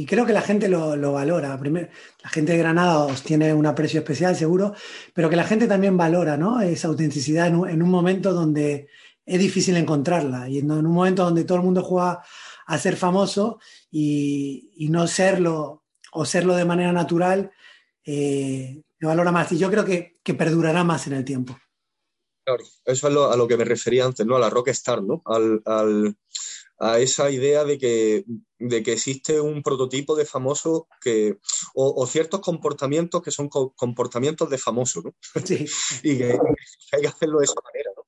creo que la gente lo, lo valora. Primero, la gente de Granada os tiene un aprecio especial, seguro, pero que la gente también valora, ¿no? Esa autenticidad en un, en un momento donde es difícil encontrarla y en un momento donde todo el mundo juega a ser famoso y, no serlo o serlo de manera natural, eh, lo valora más. Y yo creo que perdurará más en el tiempo. Claro, eso es lo- a lo que me refería antes, ¿no? A la rockstar, ¿no? Al, al- a esa idea de que, de que existe un prototipo de famoso que, o, o ciertos comportamientos que son co- comportamientos de famoso, ¿no? Sí, *laughs* Y que, hay que hacerlo de esa manera, ¿no?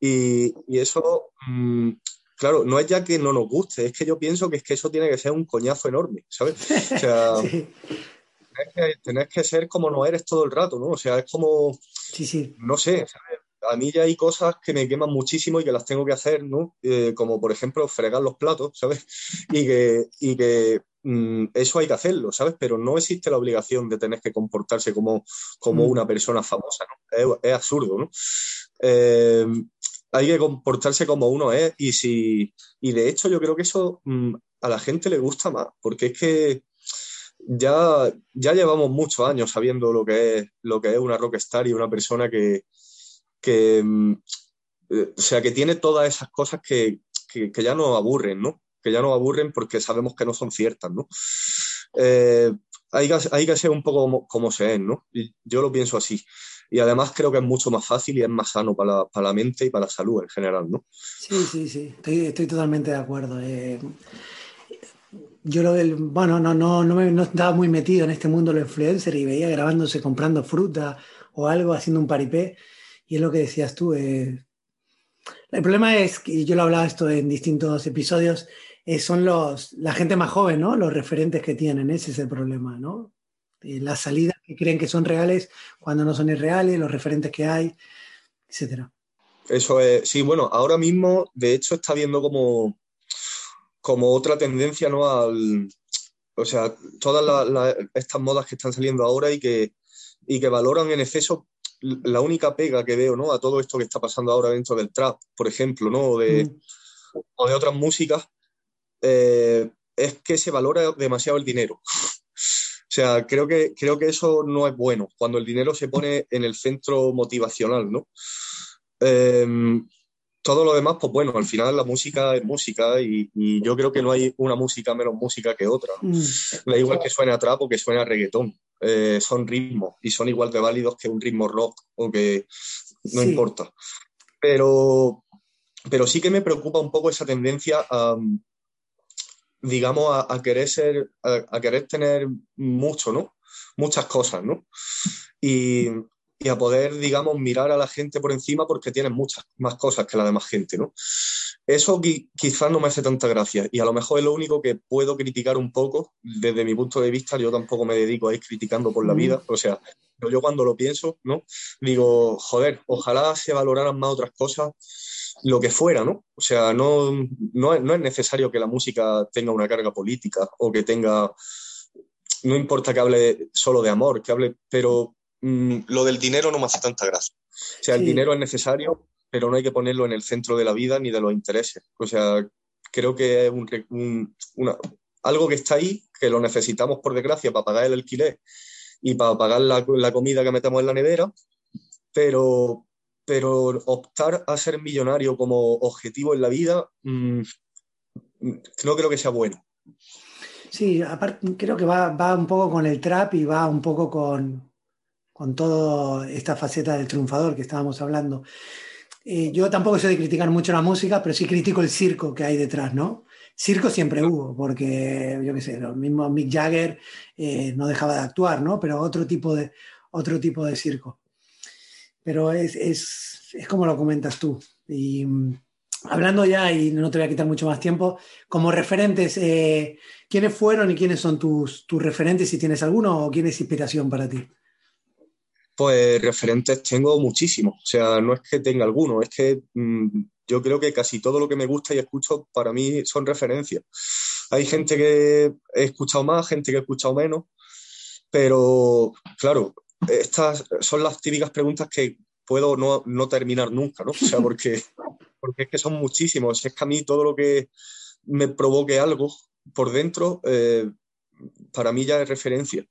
Y, y eso, mm, claro, no es ya que no nos guste, es que yo pienso que es que eso tiene que ser un coñazo enorme, ¿sabes? O sea, *laughs* sí, tenés que, tenés que ser como no eres todo el rato, ¿no? O sea, es como sí, sí. no sé, ¿sabes? A mí ya hay cosas que me queman muchísimo y que las tengo que hacer, ¿no? Eh, como por ejemplo fregar los platos, ¿sabes? Y que, y que mm, eso hay que hacerlo, ¿sabes? Pero no existe la obligación de tener que comportarse como, como Mm. una persona famosa, ¿no? Es, es absurdo, ¿no? Eh, hay que comportarse como uno es y si y de hecho yo creo que eso mm, a la gente le gusta más, porque es que ya, ya llevamos muchos años sabiendo lo que es, lo que es una rockstar y una persona que, que, mm, eh, o sea, que tiene todas esas cosas que, que, que ya nos aburren, ¿no? Que ya nos aburren porque sabemos que no son ciertas, ¿no? Eh, hay que, hay que ser un poco como, como se es, ¿no? Y yo lo pienso así. Y además creo que es mucho más fácil y es más sano para la, para la mente y para la salud en general, ¿no? Sí, sí, sí, estoy, estoy totalmente de acuerdo. Eh, yo lo bueno, no, no, no, me, no estaba muy metido en este mundo de los influencers y veía grabándose comprando fruta o algo, haciendo un paripé, y es lo que decías tú. eh, el problema es que yo lo hablaba esto en distintos episodios, eh, son los, la gente más joven, ¿no? Los referentes que tienen, ese es el problema, ¿no? Las salidas que creen que son reales cuando no son irreales, los referentes que hay, etcétera. Eso es, sí, bueno, ahora mismo, de hecho, está viendo como, como otra tendencia, ¿no? Al, o sea, todas la- estas modas que están saliendo ahora y que, y que valoran en exceso la única pega que veo, ¿no? A todo esto que está pasando ahora dentro del trap, por ejemplo, ¿no? O de, Mm. o de otras músicas, eh, es que se valora demasiado el dinero. *laughs* O sea, creo que, creo que eso no es bueno, cuando el dinero se pone en el centro motivacional, ¿no? Eh, todo lo demás, pues bueno, al final la música es música y, y yo creo que no hay una música menos música que otra. ¿no? Mm. Da igual que suene a trap o que suene a reggaetón. Eh, son ritmos y son igual de válidos que un ritmo rock o que no Sí. importa. Pero, pero sí que me preocupa un poco esa tendencia a, digamos, a, a querer ser, a, a querer tener mucho, ¿no? Muchas cosas, ¿no? Y, y a poder, digamos, mirar a la gente por encima porque tienen muchas más cosas que la demás gente, ¿no? Eso qui- quizás no me hace tanta gracia y a lo mejor es lo único que puedo criticar un poco desde mi punto de vista. Yo tampoco me dedico a ir criticando por la Mm. vida, o sea, yo cuando lo pienso, ¿no? Digo, joder, ojalá se valoraran más otras cosas, lo que fuera, ¿no? O sea, no, no, es, no es necesario que la música tenga una carga política o que tenga, no importa que hable solo de amor, que hable, pero mm, lo del dinero no me hace tanta gracia. O sea, el Sí. dinero es necesario, pero no hay que ponerlo en el centro de la vida ni de los intereses. O sea, creo que es un re- un- una- algo que está ahí, que lo necesitamos por desgracia para pagar el alquiler y para pagar la, la comida que metemos en la nevera, pero, pero optar a ser millonario como objetivo en la vida, mm, no creo que sea bueno. Sí, aparte creo que va, va un poco con el trap y va un poco con, con toda esta faceta del triunfador que estábamos hablando. Eh, yo tampoco soy de criticar mucho la música, pero sí critico el circo que hay detrás, ¿no? Circo siempre hubo, porque yo qué sé, lo mismo Mick Jagger eh, no dejaba de actuar, ¿no? Pero otro tipo de, otro tipo de circo. Pero es, es, es como lo comentas tú. Y mm, hablando ya, y no te voy a quitar mucho más tiempo, como referentes, eh, ¿quiénes fueron y quiénes son tus, tus referentes, si tienes alguno, o quién es inspiración para ti? Pues referentes tengo muchísimos, o sea, no es que tenga alguno, es que mm, yo creo que casi todo lo que me gusta y escucho para mí son referencias. Hay gente que he escuchado más, gente que he escuchado menos, pero claro, estas son las típicas preguntas que puedo no, no terminar nunca, ¿no? O sea, porque, porque es que son muchísimos, es que a mí todo lo que me provoque algo por dentro, eh, para mí ya es referencia.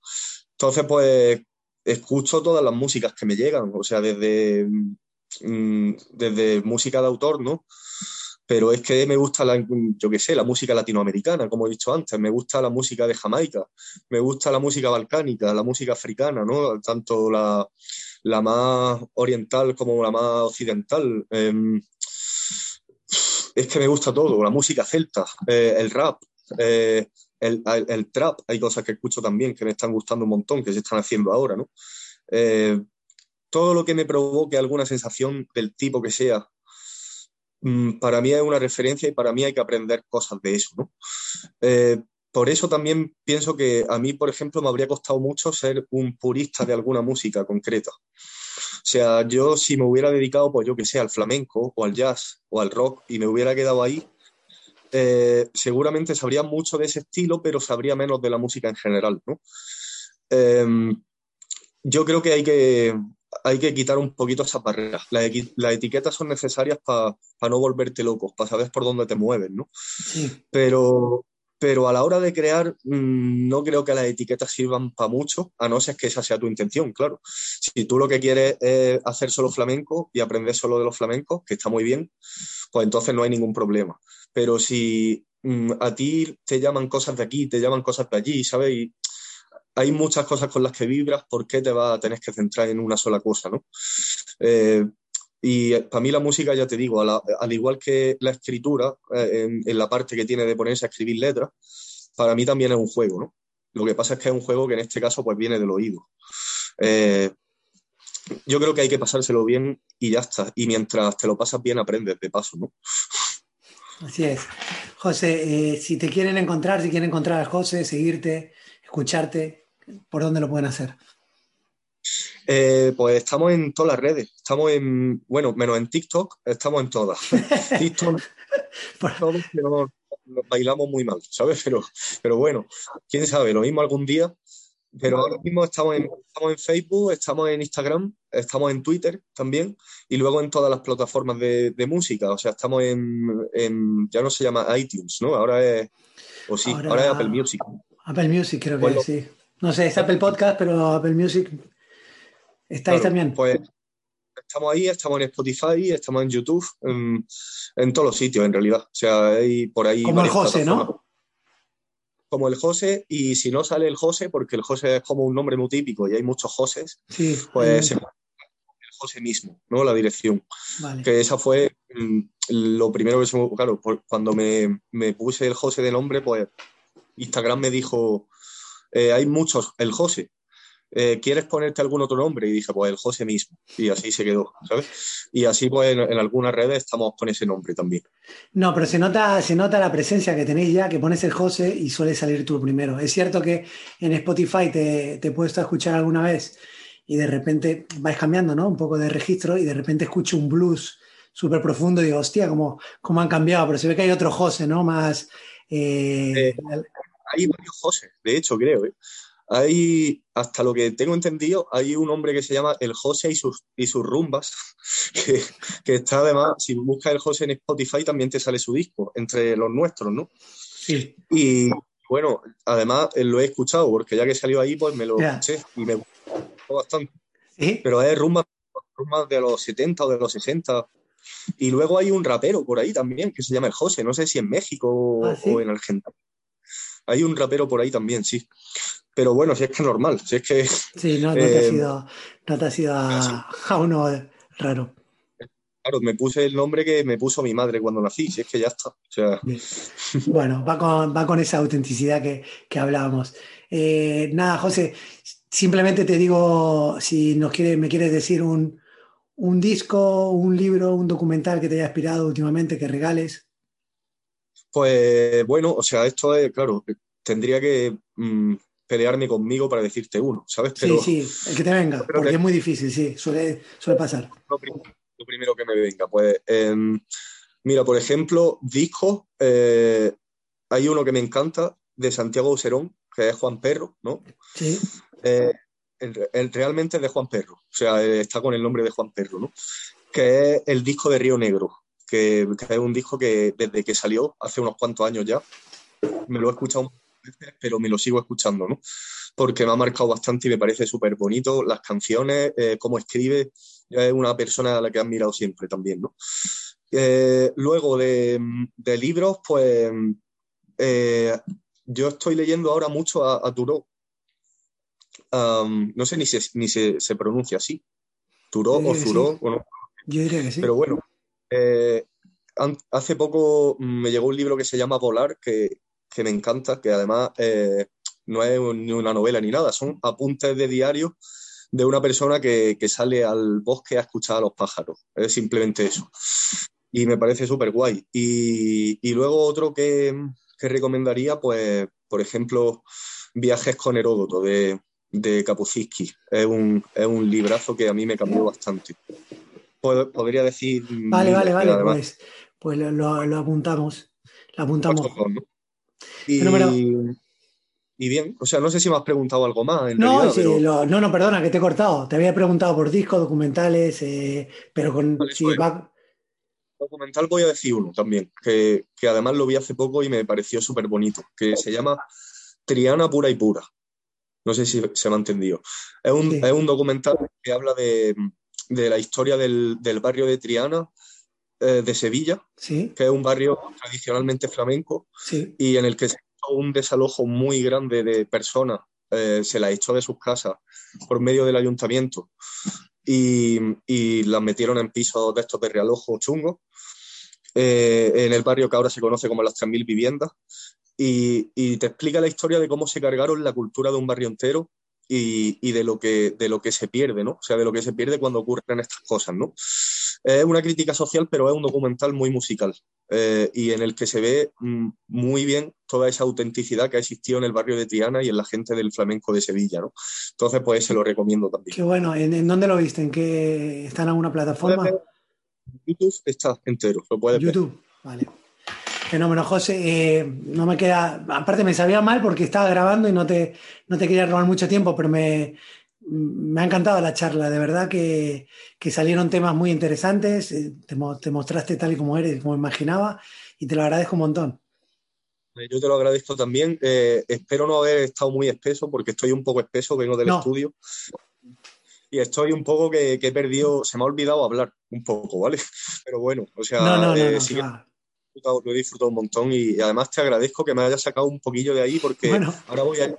Entonces, pues escucho todas las músicas que me llegan, o sea, desde, mm, desde música de autor, ¿no? Pero es que me gusta, la, yo qué sé, la música latinoamericana, como he dicho antes, me gusta la música de Jamaica, me gusta la música balcánica, la música africana, ¿no? Tanto la, la más oriental como la más occidental. Em, es que me gusta todo, la música celta, eh, el rap, eh, el, trap, hay cosas que escucho también que me están gustando un montón, que se están haciendo ahora, ¿no? Eh, todo lo que me provoque alguna sensación del tipo que sea, mm, para mí es una referencia y para mí hay que aprender cosas de eso, ¿no? Eh, por eso también pienso que a mí, por ejemplo, me habría costado mucho ser un purista de alguna música concreta. O sea, yo si me hubiera dedicado, pues yo que sé, al flamenco o al jazz o al rock y me hubiera quedado ahí, eh, seguramente sabría mucho de ese estilo, pero sabría menos de la música en general, ¿no? Eh, yo creo que hay que, hay que quitar un poquito esas barreras. Las, etiquetas son necesarias para no volverte loco, para saber por dónde te mueves, ¿no? Sí, Pero, pero a la hora de crear, mm, no creo que las etiquetas sirvan para mucho, a no ser que esa sea tu intención, claro. Si tú lo que quieres es hacer solo flamenco y aprender solo de los flamencos, que está muy bien, pues entonces no hay ningún problema. Pero si mm, a ti te llaman cosas de aquí, te llaman cosas de allí, ¿sabes? Hay muchas cosas con las que vibras, ¿por qué te vas a tener que centrar en una sola cosa, ¿no? Eh, y para mí la música, ya te digo, al igual que la escritura, eh, en, en la parte que tiene de ponerse a escribir letras, para mí también es un juego, ¿no? Lo que pasa es que es un juego que en este caso pues viene del oído. Eh, yo creo que hay que pasárselo bien y ya está. Y mientras te lo pasas bien, aprendes de paso, ¿no? Así es. José, eh, si te quieren encontrar, si quieren encontrar a José, seguirte, escucharte, ¿por dónde lo pueden hacer? Eh, pues estamos en todas las redes. Estamos en, bueno, menos en TikTok, estamos en todas. *laughs* TikTok, Por- todos, pero bailamos muy mal, ¿sabes? Pero, pero bueno, quién sabe, lo mismo algún día. Pero ahora mismo estamos en, estamos en Facebook, estamos en Instagram, estamos en Twitter también y luego en todas las plataformas de, de música. O sea, estamos en, en- ya no se llama iTunes, ¿no? Ahora es, o sí, Ahora- ahora, es Apple Music. Apple Music creo que Bueno. sí. No sé, es Apple Podcast, pero Apple Music está ahí también. Pues estamos ahí, estamos en Spotify, estamos en YouTube, en, en todos los sitios en realidad. O sea, hay por ahí. Como el José, ¿no? Como el José, y si no sale el José, porque el José es como un nombre muy típico y hay muchos Joses, Sí, pues se el José mismo, ¿no? La dirección. vale. Que esa fue mm, lo primero que se me. Claro, por- cuando me, me puse el José de nombre, pues Instagram me dijo: eh, hay muchos, el José. Eh, ¿quieres ponerte algún otro nombre? Y dije, pues el José mismo. Y así se quedó, ¿sabes? Y así, pues en, en algunas redes estamos con ese nombre también. No, pero se nota, se nota la presencia que tenéis ya, que pones el José y suele salir tú primero. Es cierto que en Spotify te, te he puesto a escuchar alguna vez y de repente vais cambiando, ¿no? Un poco de registro y de repente escucho un blues súper profundo y digo, hostia, cómo, cómo han cambiado, pero se ve que hay otro José, ¿no? Más... eh, Eh, Hay varios José, de hecho, creo. ¿eh? Hay, hasta lo que tengo entendido, hay un hombre que se llama el José y sus, y sus rumbas, *laughs* que, que está además, si buscas el José en Spotify también te sale su disco, entre los nuestros, ¿no? Sí. Y bueno, además eh, lo he escuchado, porque ya que salió ahí, pues me lo Ya. escuché y me gustó bastante. ¿Sí? Pero es rumbas, rumbas de los 70 o de los 60. Y luego hay un rapero por ahí también que se llama el José, no sé si en México Ah, ¿sí? o en Argentina. Hay un rapero por ahí también, sí. Pero bueno, si es que es normal, si es que Sí, no, no te has Eh, ido, no te has ido a, a uno raro. Claro, me puse el nombre que me puso mi madre cuando nací, si es que ya está. O sea. Bueno, va con, va con esa autenticidad que, que hablábamos. Eh, nada, José, simplemente te digo si nos quiere, me quieres decir un, un disco, un libro, un documental que te haya inspirado últimamente, que regales. Pues bueno, o sea, esto es, claro, tendría que mm, pelearme conmigo para decirte uno, ¿sabes? Pero sí, sí, el que te venga, porque que- es muy difícil, sí, suele, suele pasar. lo, prim- lo primero que me venga, pues em, mira, por ejemplo, discos, eh, hay uno que me encanta de Santiago Userón, que es Juan Perro, ¿no? Sí, Eh, el- el- realmente es de Juan Perro, o sea, eh, está con el nombre de Juan Perro, ¿no? Que es el disco de Río Negro, que, que es un disco que desde que salió, hace unos cuantos años ya, me lo he escuchado muchas veces, pero me lo sigo escuchando, ¿no? Porque me ha marcado bastante y me parece súper bonito las canciones, eh, cómo escribe, es una persona a la que he admirado siempre también, ¿no? Eh, luego de, de libros, pues eh, yo estoy leyendo ahora mucho a, a no sé ni, se, ni se, se pronuncia así. Yo o sí. o no, yo diría que sí. pero bueno, eh, hace poco me llegó un libro que se llama Volar, que, me encanta, que además eh, no es ni una novela ni nada, son apuntes de diario de una persona que, sale al bosque a escuchar a los pájaros. Es simplemente eso. Y me parece súper guay. Y, luego otro que, recomendaría, pues, por ejemplo, Viajes con Heródoto de, de. Es un, es un librazo que a mí me cambió bastante. Pod- Podría decir. Vale, vale, vale, además, pues, pues lo, lo- lo apuntamos. Lo apuntamos. Y, bien, o sea, no sé si me has preguntado algo más. En No, realidad, sí, pero- lo- no, no, perdona, que te he cortado. Te había preguntado por discos, documentales, eh, pero con Vale, si pues. va- documental voy a decir uno también, que, que además lo vi hace poco y me pareció súper bonito, que se llama Triana Pura y Pura. No sé si se me ha entendido. Es un, Sí. es un documental que habla de, de la historia del, del barrio de Triana, eh, de Sevilla, Sí, que es un barrio tradicionalmente flamenco sí, y en el que se hizo un desalojo muy grande de personas, eh, se las echó de sus casas por medio del ayuntamiento y, y las metieron en pisos de estos de realojo chungos, eh, en el barrio que ahora se conoce como las 3.000 viviendas, y, y te explica la historia de cómo se cargaron la cultura de un barrio entero y, y de, lo que, de lo que se pierde, ¿no? O sea, de lo que se pierde cuando ocurren estas cosas, ¿no? Es una crítica social, pero es un documental muy musical eh, y en el que se ve mm, muy bien toda esa autenticidad que ha existido en el barrio de Triana y en la gente del flamenco de Sevilla, ¿no? Entonces, pues se lo recomiendo también. qué bueno. ¿En, en dónde lo viste? ¿En qué está en alguna plataforma? Ver- YouTube está entero, lo puedes ver. YouTube. Vale. Fenómeno, José. Eh, no me queda. Aparte, me sabía mal porque estaba grabando y no te, no te quería robar mucho tiempo, pero me, me ha encantado la charla. De verdad que, que salieron temas muy interesantes. eh, Te, mo- te mostraste tal y como eres, como imaginaba, y te lo agradezco un montón. Eh, Yo te lo agradezco también. Eh, espero no haber estado muy espeso porque estoy un poco espeso, vengo del No. estudio. Y estoy un poco que, que he perdido, se me ha olvidado hablar un poco, ¿vale? *laughs* Pero bueno, o sea, No, no, no, eh, no, sí que disfrutado- lo he disfrutado un montón y, y además te agradezco que me hayas sacado un poquillo de ahí porque Bueno. ahora voy a...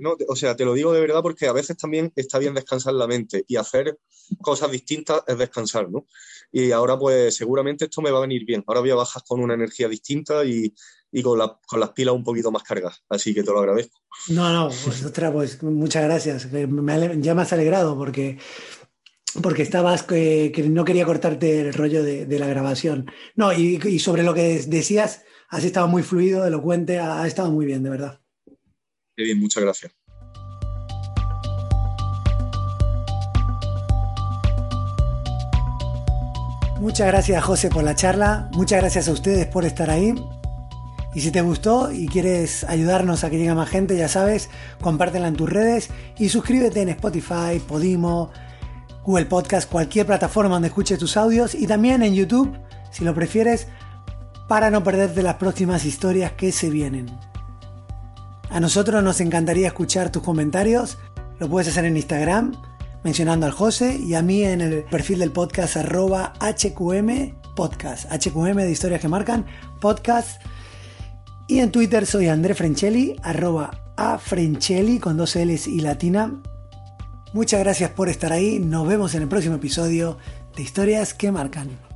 No, o sea, te lo digo de verdad porque a veces también está bien descansar la mente y hacer cosas distintas es descansar, ¿no? Y ahora pues seguramente esto me va a venir bien. Ahora voy a bajar con una energía distinta y, y con, la- con las pilas un poquito más cargadas. Así que te lo agradezco. No, no, pues, ostras, pues muchas gracias. Me ya me has alegrado porque, porque estabas que, que no quería cortarte el rollo de, de la grabación. No, y, y sobre lo que decías, has estado muy fluido, elocuente, ha, ha estado muy bien, de verdad. Qué bien, muchas gracias. Muchas gracias, José, por la charla. Muchas gracias a ustedes por estar ahí. Y si te gustó y quieres ayudarnos a que llegue más gente, ya sabes, compártela en tus redes y suscríbete en Spotify, Podimo, Google Podcast, cualquier plataforma donde escuches tus audios y también en YouTube, si lo prefieres, para no perderte las próximas historias que se vienen. A nosotros nos encantaría escuchar tus comentarios, lo puedes hacer en Instagram mencionando al José y a mí en el perfil del podcast arroba HQM podcast, HQM de historias que marcan, podcast. Y en Twitter soy André Frenchelli, arroba a con dos L's y latina. Muchas gracias por estar ahí, nos vemos en el próximo episodio de Historias que marcan.